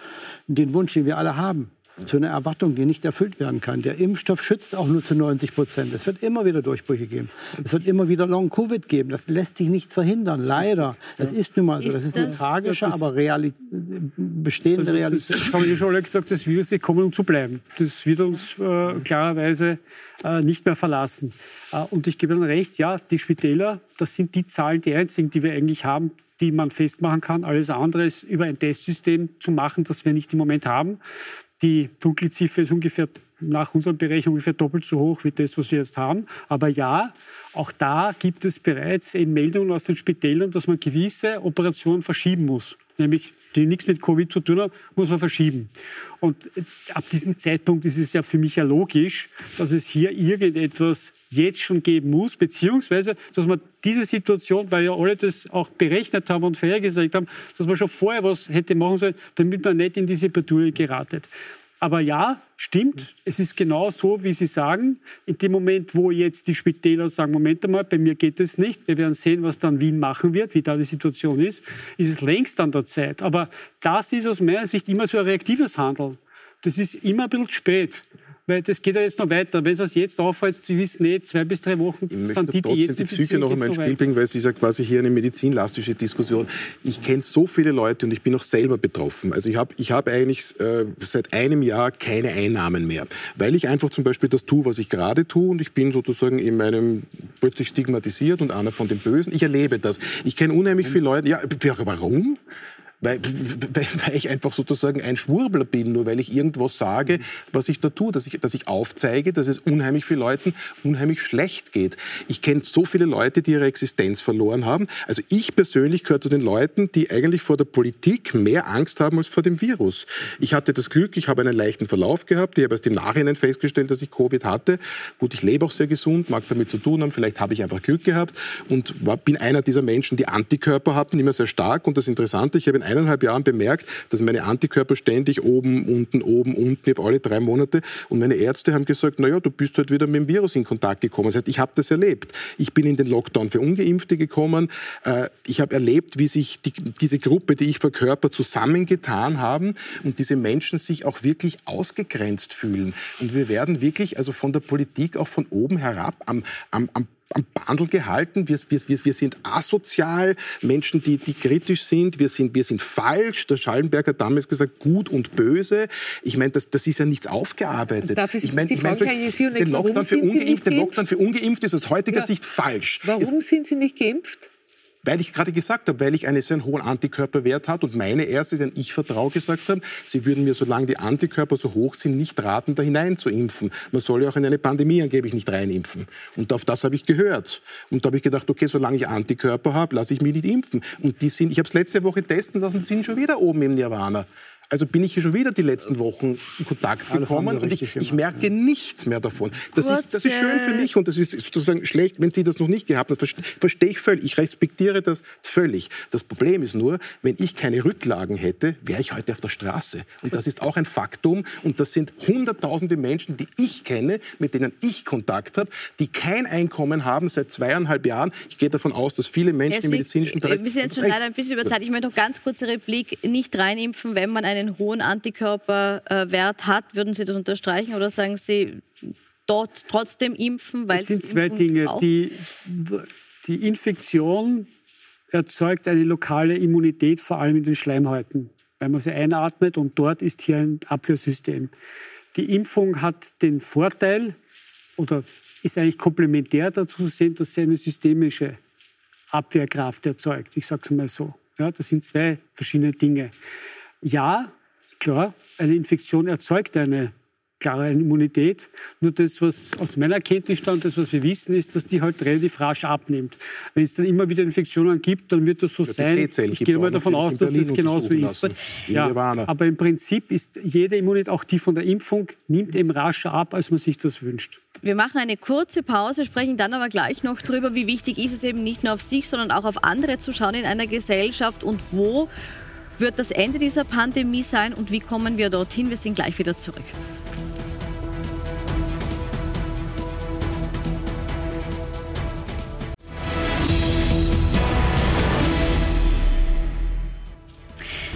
den Wunsch, den wir alle haben zu einer Erwartung, die nicht erfüllt werden kann. Der Impfstoff schützt auch nur zu 90 Prozent. Es wird immer wieder Durchbrüche geben. Es wird immer wieder Long-Covid geben. Das lässt sich nicht verhindern, leider. Das ist nun mal so. Das ist eine tragische, aber Reali bestehende Realität. Das habe ich schon alle gesagt, das Virus ist gekommen, um zu bleiben. Das wird uns äh, klarerweise äh, nicht mehr verlassen. Äh, und ich gebe Ihnen recht, ja, die Spitäler, das sind die Zahlen, die einzigen, die wir eigentlich haben, die man festmachen kann. Alles andere ist über ein Testsystem zu machen, das wir nicht im Moment haben. Die Dunkelziffer ist ungefähr nach unserem Bereich ungefähr doppelt so hoch wie das, was wir jetzt haben. Aber ja, auch da gibt es bereits eben Meldungen aus den Spitälern, dass man gewisse Operationen verschieben muss. Nämlich die nichts mit Covid zu tun haben, muss man verschieben. Und ab diesem Zeitpunkt ist es ja für mich ja logisch, dass es hier irgendetwas jetzt schon geben muss, beziehungsweise, dass man diese Situation, weil ja alle das auch berechnet haben und vorhergesagt haben, dass man schon vorher was hätte machen sollen, damit man nicht in diese Bredouille geratet. Aber ja, stimmt, es ist genau so, wie Sie sagen. In dem Moment, wo jetzt die Spitäler sagen, Moment einmal, bei mir geht es nicht, wir werden sehen, was dann Wien machen wird, wie da die Situation ist, ist es längst an der Zeit. Aber das ist aus meiner Sicht immer so ein reaktives Handeln. Das ist immer ein bisschen spät. Weil das geht ja jetzt noch weiter. Wenn es jetzt auffällt, Sie wissen nicht, zwei bis drei Wochen ich sind die, die jetzt die Psyche noch einmal ins Spiel bringen, weil es ist ja quasi hier eine medizinlastische Diskussion. Ich kenne so viele Leute und ich bin auch selber betroffen. Also ich habe ich hab eigentlich äh, seit einem Jahr keine Einnahmen mehr, weil ich einfach zum Beispiel das tue, was ich gerade tue und ich bin sozusagen in meinem plötzlich stigmatisiert und einer von den Bösen. Ich erlebe das. Ich kenne unheimlich viele Leute. Ja, warum? Weil, weil ich einfach sozusagen ein Schwurbler bin, nur weil ich irgendwas sage, was ich da tue, dass ich, dass ich aufzeige, dass es unheimlich vielen Leuten unheimlich schlecht geht. Ich kenne so viele Leute, die ihre Existenz verloren haben. Also ich persönlich gehöre zu den Leuten, die eigentlich vor der Politik mehr Angst haben als vor dem Virus. Ich hatte das Glück, ich habe einen leichten Verlauf gehabt. Ich habe erst im Nachhinein festgestellt, dass ich Covid hatte. Gut, ich lebe auch sehr gesund, mag damit zu tun haben. Vielleicht habe ich einfach Glück gehabt und war, bin einer dieser Menschen, die Antikörper hatten, immer sehr stark. Und das Interessante, ich habe in eineinhalb Jahren bemerkt, dass meine Antikörper ständig oben, unten, oben, unten, ich habe alle drei Monate. Und meine Ärzte haben gesagt, naja, du bist halt wieder mit dem Virus in Kontakt gekommen. Das heißt, ich habe das erlebt. Ich bin in den Lockdown für Ungeimpfte gekommen. Äh, ich habe erlebt, wie sich die, diese Gruppe, die ich verkörper, zusammengetan haben und diese Menschen sich auch wirklich ausgegrenzt fühlen. Und wir werden wirklich also von der Politik auch von oben herab am, am, am am Bandel gehalten. Wir, wir, wir, sind asozial, Menschen, die, die kritisch sind. Wir, sind. wir sind falsch. Der Schallenberg hat damals gesagt, gut und böse. Ich meine, das, das ist ja nichts aufgearbeitet. Darf ich, ich meine, ich mein, den, Lockdown für Ungeimpfte, den Lockdown für Ungeimpfte ist aus heutiger ja. Sicht falsch. Warum es, sind Sie nicht geimpft? Weil ich gerade gesagt habe, weil ich einen sehr hohen Antikörperwert habe und meine Ärzte, denen ich vertraue, gesagt haben, sie würden mir, solange die Antikörper so hoch sind, nicht raten, da hinein zu impfen. Man soll ja auch in eine Pandemie angeblich nicht reinimpfen. Und auf das habe ich gehört. Und da habe ich gedacht, okay, solange ich Antikörper habe, lasse ich mich nicht impfen. Und die sind, ich habe es letzte Woche testen lassen, sind schon wieder oben im Nirvana. Also bin ich hier schon wieder die letzten Wochen in Kontakt gekommen und ich, ich, merke nichts mehr davon. Das ist, das ist schön für mich und das ist sozusagen schlecht, wenn Sie das noch nicht gehabt haben. Das verstehe ich völlig. Ich respektiere das völlig. Das Problem ist nur, wenn ich keine Rücklagen hätte, wäre ich heute auf der Straße. Und das ist auch ein Faktum. Und das sind hunderttausende Menschen, die ich kenne, mit denen ich Kontakt habe, die kein Einkommen haben seit zweieinhalb Jahren. Ich gehe davon aus, dass viele Menschen im medizinischen Bereich... Wir sind jetzt schon leider ein bisschen über Zeit. Ich möchte noch ganz kurze Replik. Nicht reinimpfen, wenn man eine einen hohen Antikörperwert hat, würden Sie das unterstreichen oder sagen Sie dort trotzdem impfen? Weil es sind zwei Dinge. Die, die Infektion erzeugt eine lokale Immunität, vor allem in den Schleimhäuten, weil man sie einatmet und dort ist hier ein Abwehrsystem. Die Impfung hat den Vorteil oder ist eigentlich komplementär dazu zu sehen, dass sie eine systemische Abwehrkraft erzeugt. Ich sage es mal so. Ja, das sind zwei verschiedene Dinge. Ja, klar, eine Infektion erzeugt eine klare Immunität. Nur das, was aus meiner Kenntnisstand, das, was wir wissen, ist, dass die halt relativ rasch abnimmt. Wenn es dann immer wieder Infektionen gibt, dann wird das so ja, sein. Ich gehe mal davon aus, dass das genauso ist. Ja, aber im Prinzip ist jede Immunität, auch die von der Impfung, nimmt eben rascher ab, als man sich das wünscht. Wir machen eine kurze Pause, sprechen dann aber gleich noch darüber, wie wichtig ist es eben nicht nur auf sich, sondern auch auf andere zu schauen in einer Gesellschaft und wo wird das Ende dieser Pandemie sein und wie kommen wir dorthin? Wir sind gleich wieder zurück.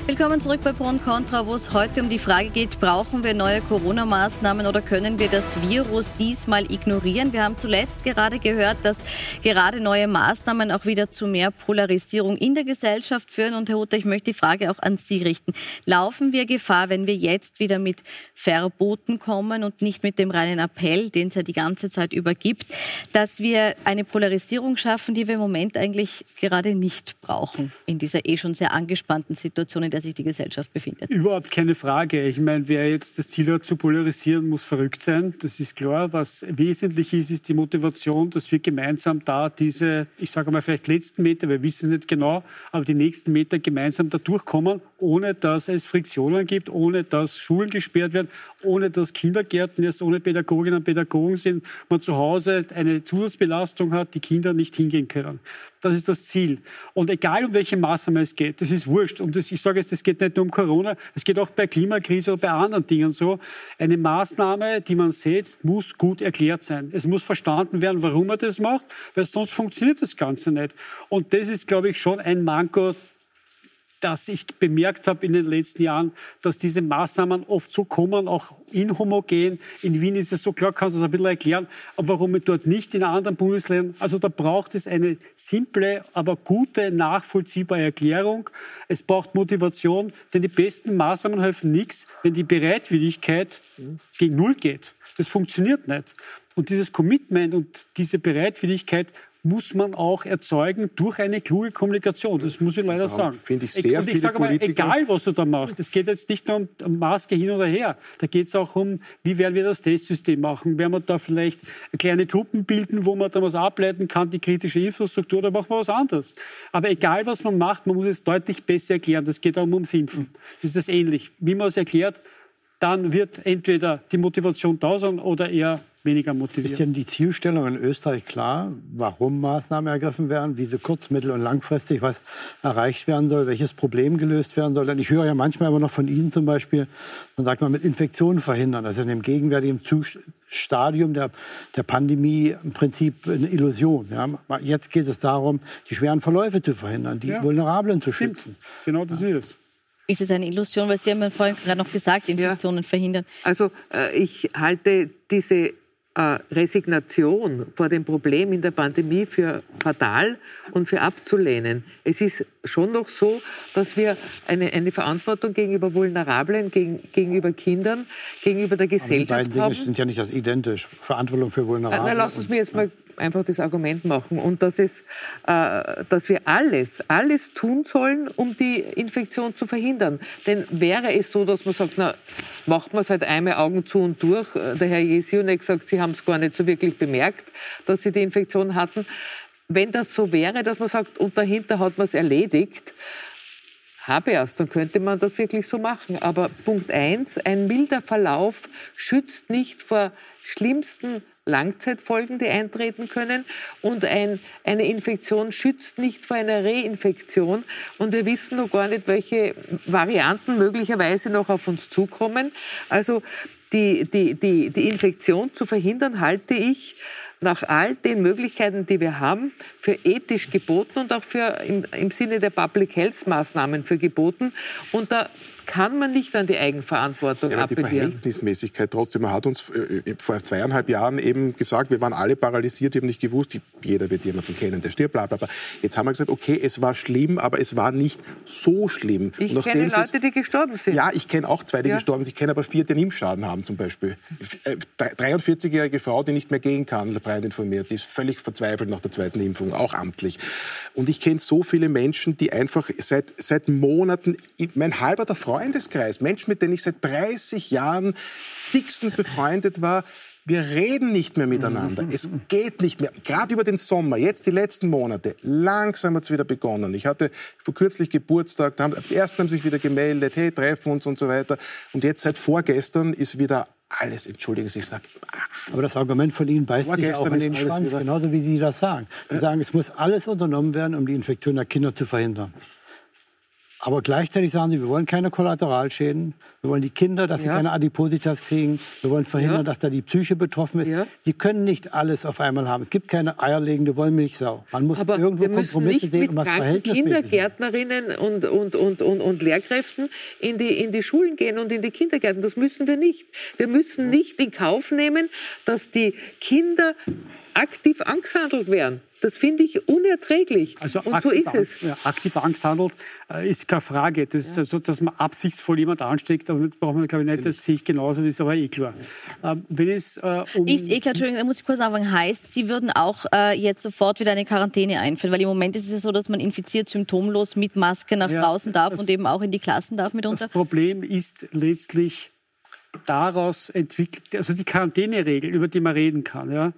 Willkommen zurück bei Pro und Contra, wo es heute um die Frage geht, brauchen wir neue Corona-Maßnahmen oder können wir das Virus diesmal ignorieren? Wir haben zuletzt gerade gehört, dass gerade neue Maßnahmen auch wieder zu mehr Polarisierung in der Gesellschaft führen. Und Herr Hutter, ich möchte die Frage auch an Sie richten. Laufen wir Gefahr, wenn wir jetzt wieder mit Verboten kommen und nicht mit dem reinen Appell, den es ja die ganze Zeit über gibt, dass wir eine Polarisierung schaffen, die wir im Moment eigentlich gerade nicht brauchen in dieser eh schon sehr angespannten Situation, der sich die Gesellschaft befindet. Überhaupt keine Frage. Ich meine, wer jetzt das Ziel hat, zu polarisieren, muss verrückt sein. Das ist klar. Was wesentlich ist, ist die Motivation, dass wir gemeinsam da diese, ich sage mal vielleicht letzten Meter, wir wissen nicht genau, aber die nächsten Meter gemeinsam da durchkommen, ohne dass es Friktionen gibt, ohne dass Schulen gesperrt werden, ohne dass Kindergärten jetzt ohne Pädagoginnen und Pädagogen sind, man zu Hause eine Zusatzbelastung hat, die Kinder nicht hingehen können. Das ist das Ziel. Und egal um welche Maßnahme es geht, das ist wurscht. Und das, ich sage jetzt, es geht nicht nur um Corona, es geht auch bei Klimakrise oder bei anderen Dingen so. Eine Maßnahme, die man setzt, muss gut erklärt sein. Es muss verstanden werden, warum man das macht, weil sonst funktioniert das Ganze nicht. Und das ist, glaube ich, schon ein Manko dass ich bemerkt habe in den letzten Jahren, dass diese Maßnahmen oft so kommen, auch inhomogen. In Wien ist es so klar, kannst du das ein bisschen erklären, aber warum dort nicht in anderen Bundesländern? Also da braucht es eine simple, aber gute, nachvollziehbare Erklärung. Es braucht Motivation, denn die besten Maßnahmen helfen nichts, wenn die Bereitwilligkeit gegen Null geht. Das funktioniert nicht. Und dieses Commitment und diese Bereitwilligkeit muss man auch erzeugen durch eine kluge Kommunikation. Das muss ich leider sagen. Finde ich sehr Und ich sage mal, egal was du da machst, es geht jetzt nicht nur um Maske hin oder her. Da geht es auch um, wie werden wir das Testsystem machen? Werden wir da vielleicht kleine Gruppen bilden, wo man da was ableiten kann, die kritische Infrastruktur, oder machen wir was anderes. Aber egal was man macht, man muss es deutlich besser erklären. Das geht auch ums Impfen. Das ist das ähnlich. Wie man es erklärt, dann wird entweder die Motivation da sein oder eher weniger motiviert. Ist denn die Zielstellung in Österreich klar, warum Maßnahmen ergriffen werden, wie sie kurz-, mittel- und langfristig was erreicht werden soll, welches Problem gelöst werden soll? Denn ich höre ja manchmal immer noch von Ihnen zum Beispiel, man sagt mal mit Infektionen verhindern. Das ist in dem gegenwärtigen Stadium der, der Pandemie im Prinzip eine Illusion. Ja? Jetzt geht es darum, die schweren Verläufe zu verhindern, die ja. Vulnerablen zu schützen. Genau das ist es. Ist es eine Illusion, weil Sie haben ja vorhin gerade noch gesagt, Infektionen ja. verhindern? Also äh, ich halte diese Resignation vor dem Problem in der Pandemie für fatal und für abzulehnen. Es ist schon noch so, dass wir eine, eine Verantwortung gegenüber Vulnerablen, gegen, gegenüber Kindern, gegenüber der Gesellschaft Aber die beiden Dinge haben. sind ja nicht das identisch. Verantwortung für Vulnerable. Na, lass uns mir jetzt mal einfach das Argument machen und dass, es, äh, dass wir alles, alles tun sollen, um die Infektion zu verhindern. Denn wäre es so, dass man sagt, na, macht man es halt einmal Augen zu und durch. Der Herr Jesionek sagt, Sie haben es gar nicht so wirklich bemerkt, dass Sie die Infektion hatten. Wenn das so wäre, dass man sagt, und dahinter hat man es erledigt, habe erst, dann könnte man das wirklich so machen. Aber Punkt eins: ein milder Verlauf schützt nicht vor schlimmsten Langzeitfolgen, die eintreten können. Und ein, eine Infektion schützt nicht vor einer Reinfektion. Und wir wissen noch gar nicht, welche Varianten möglicherweise noch auf uns zukommen. Also die, die, die, die Infektion zu verhindern, halte ich nach all den Möglichkeiten, die wir haben, für ethisch geboten und auch für im, im Sinne der Public Health Maßnahmen für geboten. Und da kann man nicht an die Eigenverantwortung ja, appellieren. Die Verhältnismäßigkeit trotzdem. Man hat uns äh, vor zweieinhalb Jahren eben gesagt, wir waren alle paralysiert, wir haben nicht gewusst, jeder wird jemanden kennen, der stirbt, bla bla bla. Jetzt haben wir gesagt, okay, es war schlimm, aber es war nicht so schlimm. Ich kenne Leute, die gestorben sind. Ja, ich kenne auch zwei, die ja. gestorben sind. Ich kenne aber vier, die einen Impfschaden haben zum Beispiel. 43-jährige äh, Frau, die nicht mehr gehen kann, breit informiert, die ist völlig verzweifelt nach der zweiten Impfung, auch amtlich. Und ich kenne so viele Menschen, die einfach seit, seit Monaten, mein halber der Frau Freundeskreis, Menschen, mit denen ich seit 30 Jahren dickstens befreundet war, wir reden nicht mehr miteinander. Es geht nicht mehr. Gerade über den Sommer, jetzt die letzten Monate, langsam hat es wieder begonnen. Ich hatte vor kürzlich Geburtstag, da haben, erst haben sich wieder gemeldet, hey, treffen uns und so weiter. Und jetzt seit vorgestern ist wieder alles, entschuldigen Sie, ich sage, Aber das Argument von Ihnen beißt sich auch in den Schwanz, genauso wie Sie das sagen. Sie sagen, es muss alles unternommen werden, um die Infektion der Kinder zu verhindern. Aber gleichzeitig sagen sie, wir wollen keine Kollateralschäden. Wir wollen die Kinder, dass ja. sie keine Adipositas kriegen. Wir wollen verhindern, ja. dass da die Psyche betroffen ist. Ja. Sie können nicht alles auf einmal haben. Es gibt keine eierlegende Wollmilchsau. Man muss Aber irgendwo Kompromisse sehen, um was Verhältnis Kindergärtnerinnen und, und, und, und, und Lehrkräften in die, in die Schulen gehen und in die Kindergärten. Das müssen wir nicht. Wir müssen nicht in Kauf nehmen, dass die Kinder aktiv angsthandelt werden. Das finde ich unerträglich. Also und so ist es. Ja, aktiv angsthandelt äh, ist keine Frage. Das ist also, dass man absichtsvoll jemand ansteckt, aber das braucht man, glaube ich, nicht. Das sehe ich genauso, das ist aber eh klar. Ähm, wenn es, äh, um ist eh klar, Entschuldigung, da muss ich kurz anfangen. Heißt, Sie würden auch äh, jetzt sofort wieder eine Quarantäne einführen? Weil im Moment ist es ja so, dass man infiziert symptomlos mit Maske nach ja, draußen darf und eben auch in die Klassen darf mitunter. Das Problem ist letztlich daraus entwickelt, also die Quarantäneregel, über die man reden kann, ja,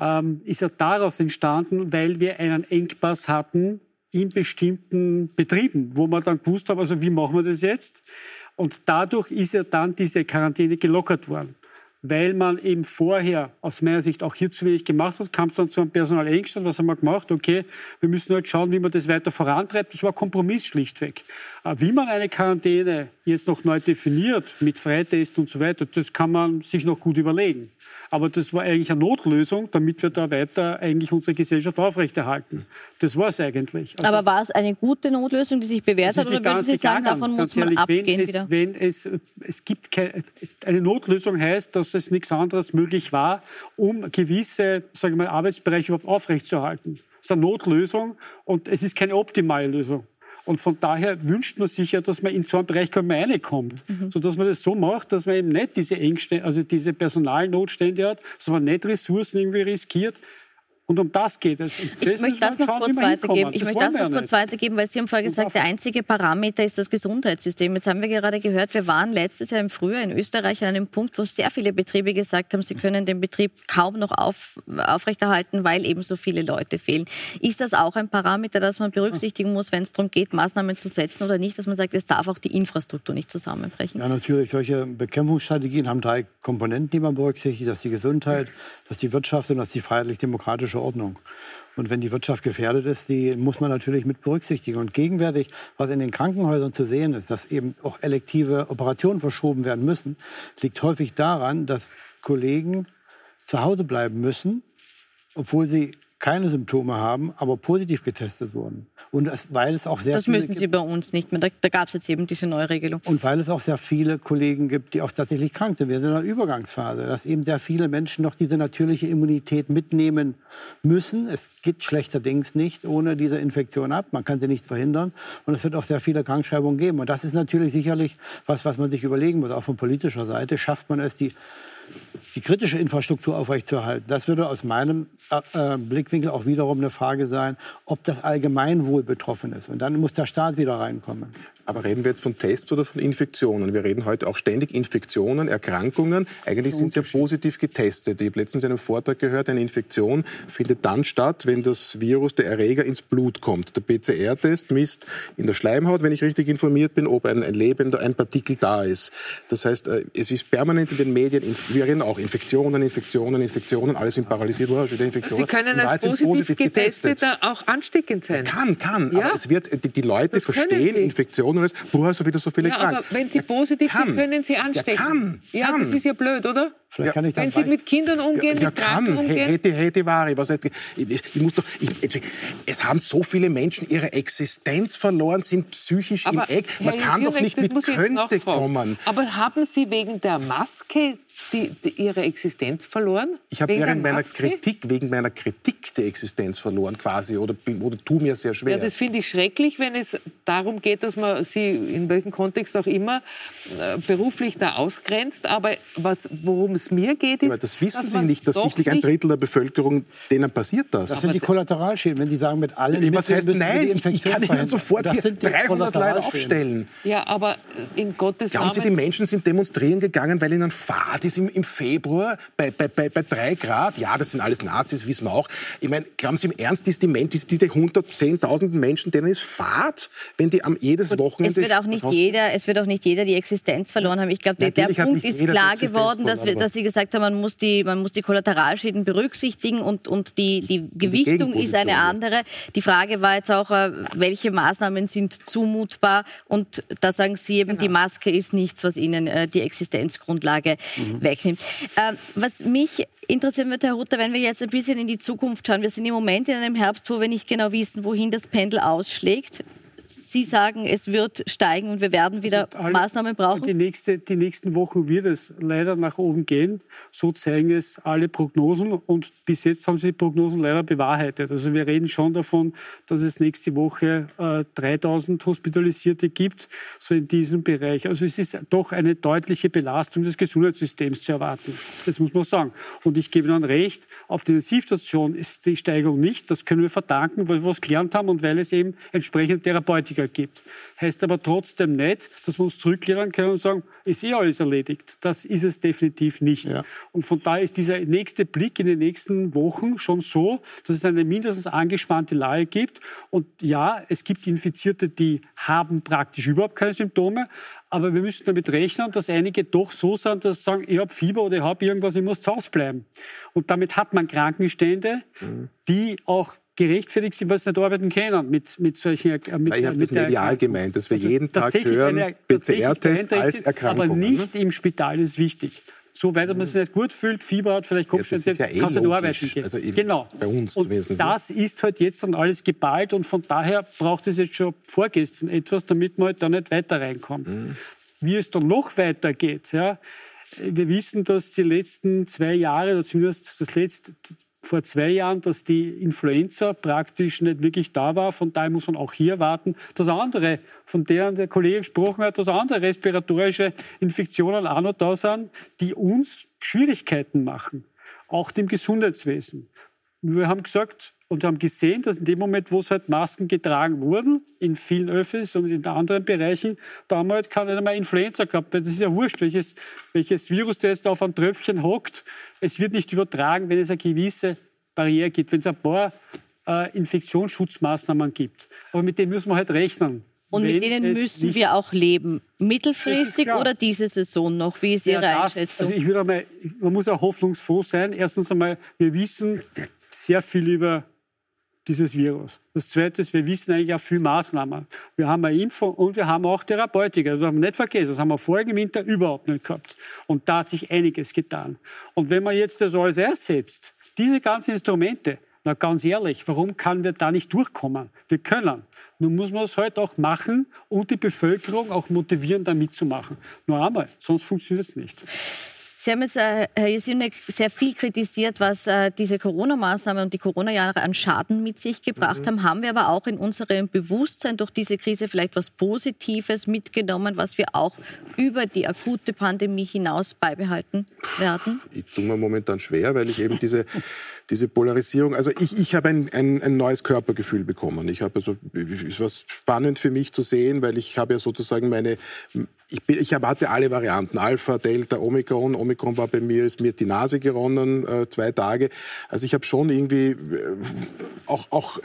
ähm, ist ja daraus entstanden, weil wir einen Engpass hatten in bestimmten Betrieben, wo man dann gewusst haben, also wie machen wir das jetzt? Und dadurch ist ja dann diese Quarantäne gelockert worden. Weil man eben vorher aus meiner Sicht auch hier zu wenig gemacht hat, kam es dann zu einem Personalengstand. Was haben wir gemacht? Okay, wir müssen halt schauen, wie man das weiter vorantreibt. Das war Kompromiss schlichtweg. Äh, wie man eine Quarantäne jetzt noch neu definiert, mit Freitest und so weiter, das kann man sich noch gut überlegen. Aber das war eigentlich eine Notlösung, damit wir da weiter eigentlich unsere Gesellschaft aufrechterhalten. Das war es eigentlich. Also Aber war es eine gute Notlösung, die sich bewährt hat, oder würden Sie sagen, davon muss man abgehen wenn es, wieder? Wenn es, es gibt keine, eine Notlösung heißt, dass es nichts anderes möglich war, um gewisse, sagen wir mal, Arbeitsbereiche überhaupt aufrechtzuerhalten. Es ist eine Notlösung und es ist keine optimale Lösung. Und von daher wünscht man sich ja, dass man in so einen Bereich reinkommt. Mhm. Sodass man das so macht, dass man eben nicht diese Engstände, also diese Personalnotstände hat, sondern nicht Ressourcen irgendwie riskiert. Und um das geht es. Ich möchte das noch kurz weitergeben. Ich möchte das noch kurz weitergeben, weil Sie haben vorher gesagt, der einzige Parameter ist das Gesundheitssystem. Jetzt haben wir gerade gehört, wir waren letztes Jahr im Frühjahr in Österreich an einem Punkt, wo sehr viele Betriebe gesagt haben, sie können den Betrieb kaum noch auf, aufrechterhalten, weil eben so viele Leute fehlen. Ist das auch ein Parameter, das man berücksichtigen muss, wenn es darum geht, Maßnahmen zu setzen oder nicht, dass man sagt, es darf auch die Infrastruktur nicht zusammenbrechen? Ja, natürlich. Solche Bekämpfungsstrategien haben drei Komponenten, die man berücksichtigt. Das ist die Gesundheit, das ist die Wirtschaft und das die freiheitlich-demokratische Ordnung. Und wenn die Wirtschaft gefährdet ist, die muss man natürlich mit berücksichtigen. Und gegenwärtig, was in den Krankenhäusern zu sehen ist, dass eben auch elektive Operationen verschoben werden müssen, liegt häufig daran, dass Kollegen zu Hause bleiben müssen, obwohl sie keine Symptome haben, aber positiv getestet wurden. Und das, weil es auch sehr das müssen Sie bei uns nicht mehr. Da, da gab es jetzt eben diese neue Regelung. Und weil es auch sehr viele Kollegen gibt, die auch tatsächlich krank sind. Wir sind in einer Übergangsphase, dass eben sehr viele Menschen noch diese natürliche Immunität mitnehmen müssen. Es geht schlechterdings nicht ohne diese Infektion ab. Man kann sie nicht verhindern. Und es wird auch sehr viele Krankschreibungen geben. Und das ist natürlich sicherlich was, was man sich überlegen muss, auch von politischer Seite. Schafft man es, die die kritische Infrastruktur aufrechtzuerhalten. Das würde aus meinem äh, Blickwinkel auch wiederum eine Frage sein, ob das Allgemeinwohl betroffen ist. Und dann muss der Staat wieder reinkommen. Aber reden wir jetzt von Tests oder von Infektionen? Wir reden heute auch ständig Infektionen, Erkrankungen. Eigentlich sind sie ja positiv getestet. Ich habe letztens in einem Vortrag gehört, eine Infektion findet dann statt, wenn das Virus, der Erreger, ins Blut kommt. Der PCR-Test misst in der Schleimhaut, wenn ich richtig informiert bin, ob ein, ein lebender, ein Partikel da ist. Das heißt, äh, es ist permanent in den Medien, wir reden auch Infektionen, Infektionen, Infektionen, alle sind paralysiert. Wow, schon Infektionen. Sie können als positiv, positiv getesteter auch ansteckend sein. Kann, kann. Ja? Aber es wird, die, die Leute das verstehen Infektionen und es, woher so wieder so viele ja, krank. Aber wenn Sie positiv sind, können Sie anstecken. Ja, kann, ja, kann. das ist ja blöd, oder? Vielleicht kann ich Wenn Sie mit Kindern umgehen, ja, ja, mit Kranken kann. umgehen. Hätte, hätte, Ware. Was, ich, ich muss doch, ich, es haben so viele Menschen ihre Existenz verloren, sind psychisch Aber im Eck. Man Herr kann doch nicht mit könnte kommen. Aber haben Sie wegen der Maske die, die ihre Existenz verloren? Ich habe während meiner Kritik, wegen meiner Kritik die Existenz verloren quasi oder, oder tu mir sehr schwer. Ja, das finde ich schrecklich, wenn es darum geht, dass man sie in welchem Kontext auch immer äh, beruflich da ausgrenzt. Aber was, worum es mir geht, ist, Aber das wissen Sie nicht, dass sichtlich ein Drittel der Bevölkerung denen passiert das. Das sind die Kollateralschäden, wenn Sie sagen mit allen. Ja, was heißt nein? Ich kann Ihnen sofort hier 300 Leute aufstellen. Ja, aber in Gottes Glauben Sie, die Menschen sind demonstrieren gegangen, weil ihnen fad ist im, im Februar bei, bei, bei, bei drei Grad. Ja, das sind alles Nazis, wissen wir auch. Ich meine, glauben Sie im Ernst, ist die, diese 110.000 Menschen, denen ist Fahrt, wenn die am jedes Wochenende... Es wird, auch nicht jeder, es wird auch nicht jeder die Existenz verloren haben. Ich glaube, der Punkt ist klar geworden, dass, wir, dass Sie gesagt haben, man muss die, man muss die Kollateralschäden berücksichtigen und, und die, die Gewichtung die ist eine andere. Die Frage war jetzt auch, äh, welche Maßnahmen sind zumutbar und da sagen Sie eben, genau. die Maske ist nichts, was Ihnen äh, die Existenzgrundlage mhm wegnimmt. Ähm, was mich interessiert wird, Herr Rutter, wenn wir jetzt ein bisschen in die Zukunft schauen. Wir sind im Moment in einem Herbst, wo wir nicht genau wissen, wohin das Pendel ausschlägt. Sie sagen, es wird steigen und wir werden wieder also alle, Maßnahmen brauchen? Die, nächste, die nächsten Wochen wird es leider nach oben gehen. So zeigen es alle Prognosen. Und bis jetzt haben sie die Prognosen leider bewahrheitet. Also wir reden schon davon, dass es nächste Woche äh, 3000 Hospitalisierte gibt, so in diesem Bereich. Also es ist doch eine deutliche Belastung des Gesundheitssystems zu erwarten. Das muss man sagen. Und ich gebe Ihnen recht, auf der Intensivstation ist die Steigerung nicht. Das können wir verdanken, weil wir es gelernt haben und weil es eben entsprechend Therapeuten Heutiger gibt. Heißt aber trotzdem nicht, dass wir uns zurücklehnen können und sagen, ist eh alles erledigt. Das ist es definitiv nicht. Ja. Und von daher ist dieser nächste Blick in den nächsten Wochen schon so, dass es eine mindestens angespannte Lage gibt. Und ja, es gibt Infizierte, die haben praktisch überhaupt keine Symptome. Aber wir müssen damit rechnen, dass einige doch so sind, dass sie sagen, ich habe Fieber oder ich habe irgendwas, ich muss zu Hause bleiben. Und damit hat man Krankenstände, mhm. die auch gerechtfertigt sind, weil sie nicht arbeiten können mit, mit solchen... Äh, mit, ich habe das medial gemeint, dass wir also jeden Tag hören, PCR-Test als Erkrankung. Aber nicht im Spital ist wichtig. So weit, dass man sich nicht gut fühlt, Fieber hat, vielleicht Kopfschmerzen, ja, ja eh kann nicht arbeiten gehen. Also genau. Bei uns und zumindest. Das ist halt jetzt dann alles geballt und von daher braucht es jetzt schon vorgestern etwas, damit man halt da nicht weiter reinkommt. Mhm. Wie es dann noch weitergeht, ja, wir wissen, dass die letzten zwei Jahre, oder zumindest das letzte, vor zwei Jahren, dass die Influenza praktisch nicht wirklich da war. Von daher muss man auch hier warten, dass andere, von deren der Kollege gesprochen hat, dass andere respiratorische Infektionen auch noch da sind, die uns Schwierigkeiten machen, auch dem Gesundheitswesen. Wir haben gesagt und haben gesehen, dass in dem Moment, wo es halt Masken getragen wurden, in vielen Öffis und in anderen Bereichen, da haben wir halt keine einmal Influenza gehabt. Das ist ja wurscht, welches, welches Virus der jetzt auf ein Tröpfchen hockt. Es wird nicht übertragen, wenn es eine gewisse Barriere gibt, wenn es ein paar äh, Infektionsschutzmaßnahmen gibt. Aber mit denen müssen wir halt rechnen. Und mit denen müssen wir auch leben. Mittelfristig oder diese Saison noch? Wie ist Ihre ja, das, Einschätzung? Also ich würde einmal, man muss auch hoffnungsfroh sein. Erstens einmal, wir wissen sehr viel über dieses Virus. Das Zweite ist, wir wissen eigentlich auch viel Maßnahmen. Wir haben eine Impfung und wir haben auch Therapeutika. Das haben wir nicht vergessen. Das haben wir vorigen Winter überhaupt nicht gehabt. Und da hat sich einiges getan. Und wenn man jetzt das alles ersetzt, diese ganzen Instrumente, na ganz ehrlich, warum kann wir da nicht durchkommen? Wir können. Nun muss man es halt auch machen und die Bevölkerung auch motivieren, da mitzumachen. Nur einmal, sonst funktioniert es nicht. Sie haben jetzt, äh, Herr Jesilnek, sehr viel kritisiert, was äh, diese Corona-Maßnahmen und die Corona-Jahre an Schaden mit sich gebracht mhm. haben. Haben wir aber auch in unserem Bewusstsein durch diese Krise vielleicht was Positives mitgenommen, was wir auch über die akute Pandemie hinaus beibehalten werden? Ich tue mir momentan schwer, weil ich eben diese, diese Polarisierung, also ich, ich habe ein, ein, ein neues Körpergefühl bekommen. Ich habe also, es war spannend für mich zu sehen, weil ich habe ja sozusagen meine ich, bin, ich erwarte alle Varianten. Alpha, Delta, Omikron. Omikron war bei mir, ist mir die Nase geronnen, äh, zwei Tage. Also ich habe schon irgendwie äh, auch, auch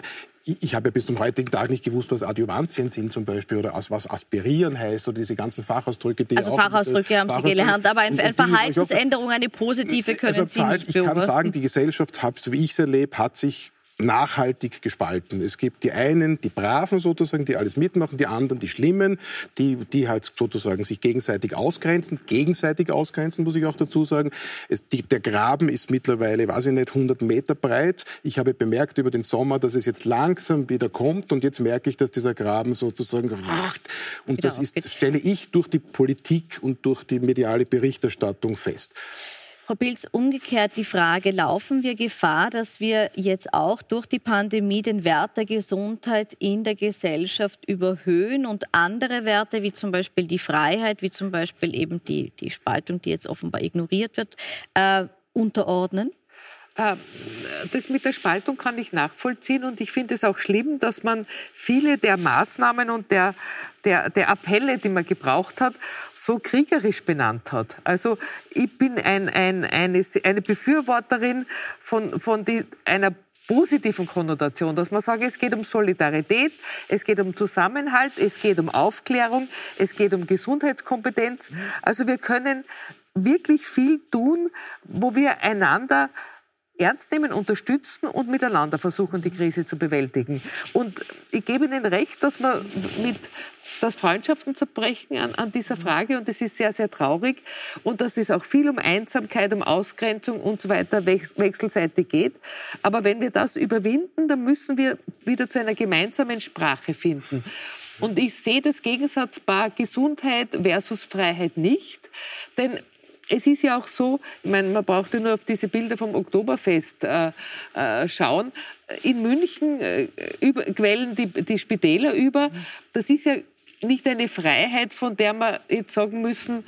ich habe ja bis zum heutigen Tag nicht gewusst, was Adjuvantien sind zum Beispiel oder was Aspirieren heißt oder diese ganzen Fachausdrücke. Die also Fachausdrücke haben Sie gelernt, aber eine Verhaltensänderung, eine positive können also, Sie nicht Ich kann sagen, die Gesellschaft, so wie ich es erlebe, hat sich nachhaltig gespalten. Es gibt die einen, die Braven sozusagen, die alles mitmachen, die anderen, die Schlimmen, die, die halt sozusagen sich gegenseitig ausgrenzen, gegenseitig ausgrenzen, muss ich auch dazu sagen. Es, die, der Graben ist mittlerweile, weiß ich nicht, 100 Meter breit. Ich habe bemerkt über den Sommer, dass es jetzt langsam wieder kommt und jetzt merke ich, dass dieser Graben sozusagen und das ist, stelle ich durch die Politik und durch die mediale Berichterstattung fest. Frau Pilz, umgekehrt die Frage, laufen wir Gefahr, dass wir jetzt auch durch die Pandemie den Wert der Gesundheit in der Gesellschaft überhöhen und andere Werte, wie zum Beispiel die Freiheit, wie zum Beispiel eben die, die Spaltung, die jetzt offenbar ignoriert wird, äh, unterordnen? Äh, das mit der Spaltung kann ich nachvollziehen und ich finde es auch schlimm, dass man viele der Maßnahmen und der, der, der Appelle, die man gebraucht hat, so kriegerisch benannt hat. Also ich bin ein, ein, eine, eine Befürworterin von, von die, einer positiven Konnotation, dass man sagt, es geht um Solidarität, es geht um Zusammenhalt, es geht um Aufklärung, es geht um Gesundheitskompetenz. Also wir können wirklich viel tun, wo wir einander ernst nehmen, unterstützen und miteinander versuchen, die Krise zu bewältigen. Und ich gebe Ihnen recht, dass man mit dass Freundschaften zerbrechen an, an dieser Frage und das ist sehr, sehr traurig und dass es auch viel um Einsamkeit, um Ausgrenzung und so weiter wechselseitig geht. Aber wenn wir das überwinden, dann müssen wir wieder zu einer gemeinsamen Sprache finden. Und ich sehe das Gegensatzpaar Gesundheit versus Freiheit nicht, denn es ist ja auch so, ich meine, man braucht ja nur auf diese Bilder vom Oktoberfest äh, äh, schauen. In München äh, über, quellen die, die Spitäler über. Das ist ja nicht eine Freiheit, von der wir jetzt sagen müssen,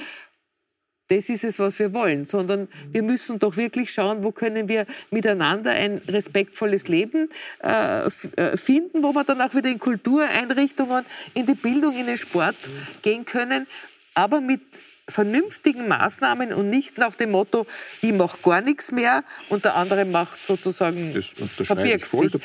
das ist es, was wir wollen, sondern wir müssen doch wirklich schauen, wo können wir miteinander ein respektvolles Leben äh, äh finden, wo wir dann auch wieder in Kultureinrichtungen, in die Bildung, in den Sport gehen können, aber mit vernünftigen Maßnahmen und nicht nach dem Motto, ich mache gar nichts mehr und der andere macht sozusagen das verbirgt voll, sich.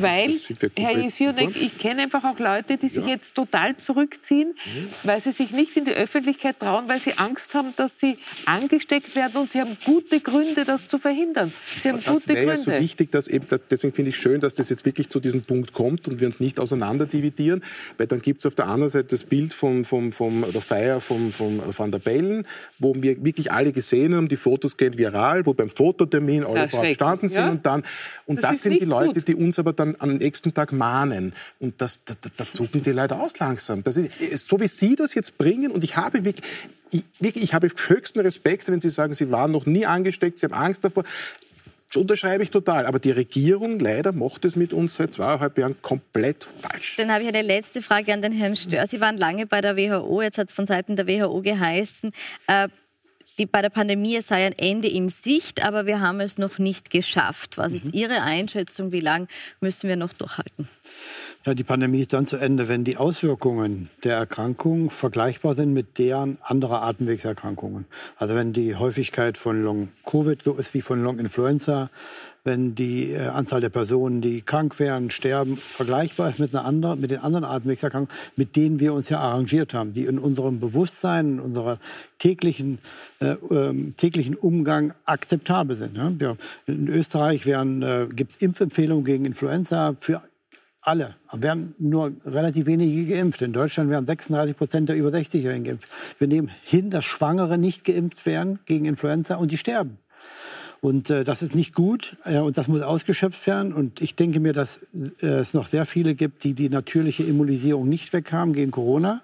Weil, Herr Jesionek, ich kenne einfach auch Leute, die sich ja. jetzt total zurückziehen, mhm. weil sie sich nicht in die Öffentlichkeit trauen, weil sie Angst haben, dass sie angesteckt werden und sie haben gute Gründe, das zu verhindern. Sie haben das gute Gründe. Ja so wichtig, dass eben, deswegen finde ich schön, dass das jetzt wirklich zu diesem Punkt kommt und wir uns nicht auseinander dividieren, weil dann gibt es auf der anderen Seite das Bild vom, vom, vom, der Feier von, von Van der Bällen, wo wir wirklich alle gesehen haben, die Fotos gehen viral, wo beim Fototermin alle brav gestanden sind ja. und dann und das, das sind die Leute, gut. die uns aber dann am nächsten Tag mahnen und das, da, da, da zucken die Leute aus langsam. Das ist so wie Sie das jetzt bringen und ich habe wirklich ich, wirklich, ich habe höchsten Respekt, wenn Sie sagen, Sie waren noch nie angesteckt, Sie haben Angst davor. Das unterschreibe ich total. Aber die Regierung leider macht es mit uns seit zweieinhalb Jahren komplett falsch. Dann habe ich eine letzte Frage an den Herrn Stör. Sie waren lange bei der WHO. Jetzt hat es von Seiten der WHO geheißen, äh, die, bei der Pandemie sei ein Ende in Sicht, aber wir haben es noch nicht geschafft. Was mhm. ist Ihre Einschätzung? Wie lange müssen wir noch durchhalten? Ja, die Pandemie ist dann zu Ende, wenn die Auswirkungen der Erkrankung vergleichbar sind mit deren anderer Atemwegserkrankungen. Also wenn die Häufigkeit von Long-Covid so ist wie von Long-Influenza, wenn die äh, Anzahl der Personen, die krank werden, sterben, vergleichbar ist mit, einer anderen, mit den anderen Atemwegserkrankungen, mit denen wir uns ja arrangiert haben, die in unserem Bewusstsein, in unserer täglichen, äh, äh, täglichen Umgang akzeptabel sind. Ja? Wir, in Österreich äh, gibt es Impfempfehlungen gegen Influenza für alle. Aber werden nur relativ wenige geimpft. In Deutschland werden 36 Prozent der über 60-Jährigen geimpft. Wir nehmen hin, dass Schwangere nicht geimpft werden gegen Influenza und die sterben. Und äh, das ist nicht gut äh, und das muss ausgeschöpft werden. Und ich denke mir, dass äh, es noch sehr viele gibt, die die natürliche Immunisierung nicht weghaben gegen Corona.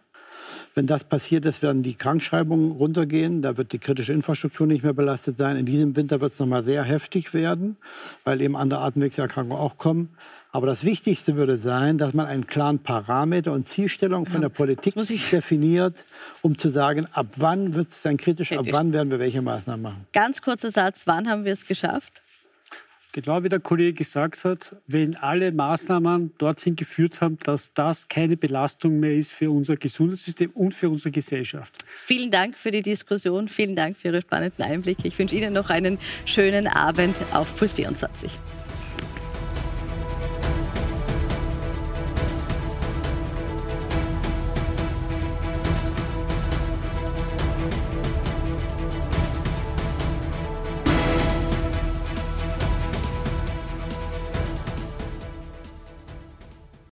Wenn das passiert ist, werden die Krankschreibungen runtergehen. Da wird die kritische Infrastruktur nicht mehr belastet sein. In diesem Winter wird es noch mal sehr heftig werden, weil eben andere Atemwegserkrankungen auch kommen. Aber das Wichtigste würde sein, dass man einen klaren Parameter und Zielstellung von der Politik definiert, um zu sagen, ab wann wird es dann kritisch, ab wann werden wir welche Maßnahmen machen. Ganz kurzer Satz, wann haben wir es geschafft? Genau wie der Kollege gesagt hat, wenn alle Maßnahmen dorthin geführt haben, dass das keine Belastung mehr ist für unser Gesundheitssystem und für unsere Gesellschaft. Vielen Dank für die Diskussion, vielen Dank für Ihre spannenden Einblicke. Ich wünsche Ihnen noch einen schönen Abend auf Puls 24.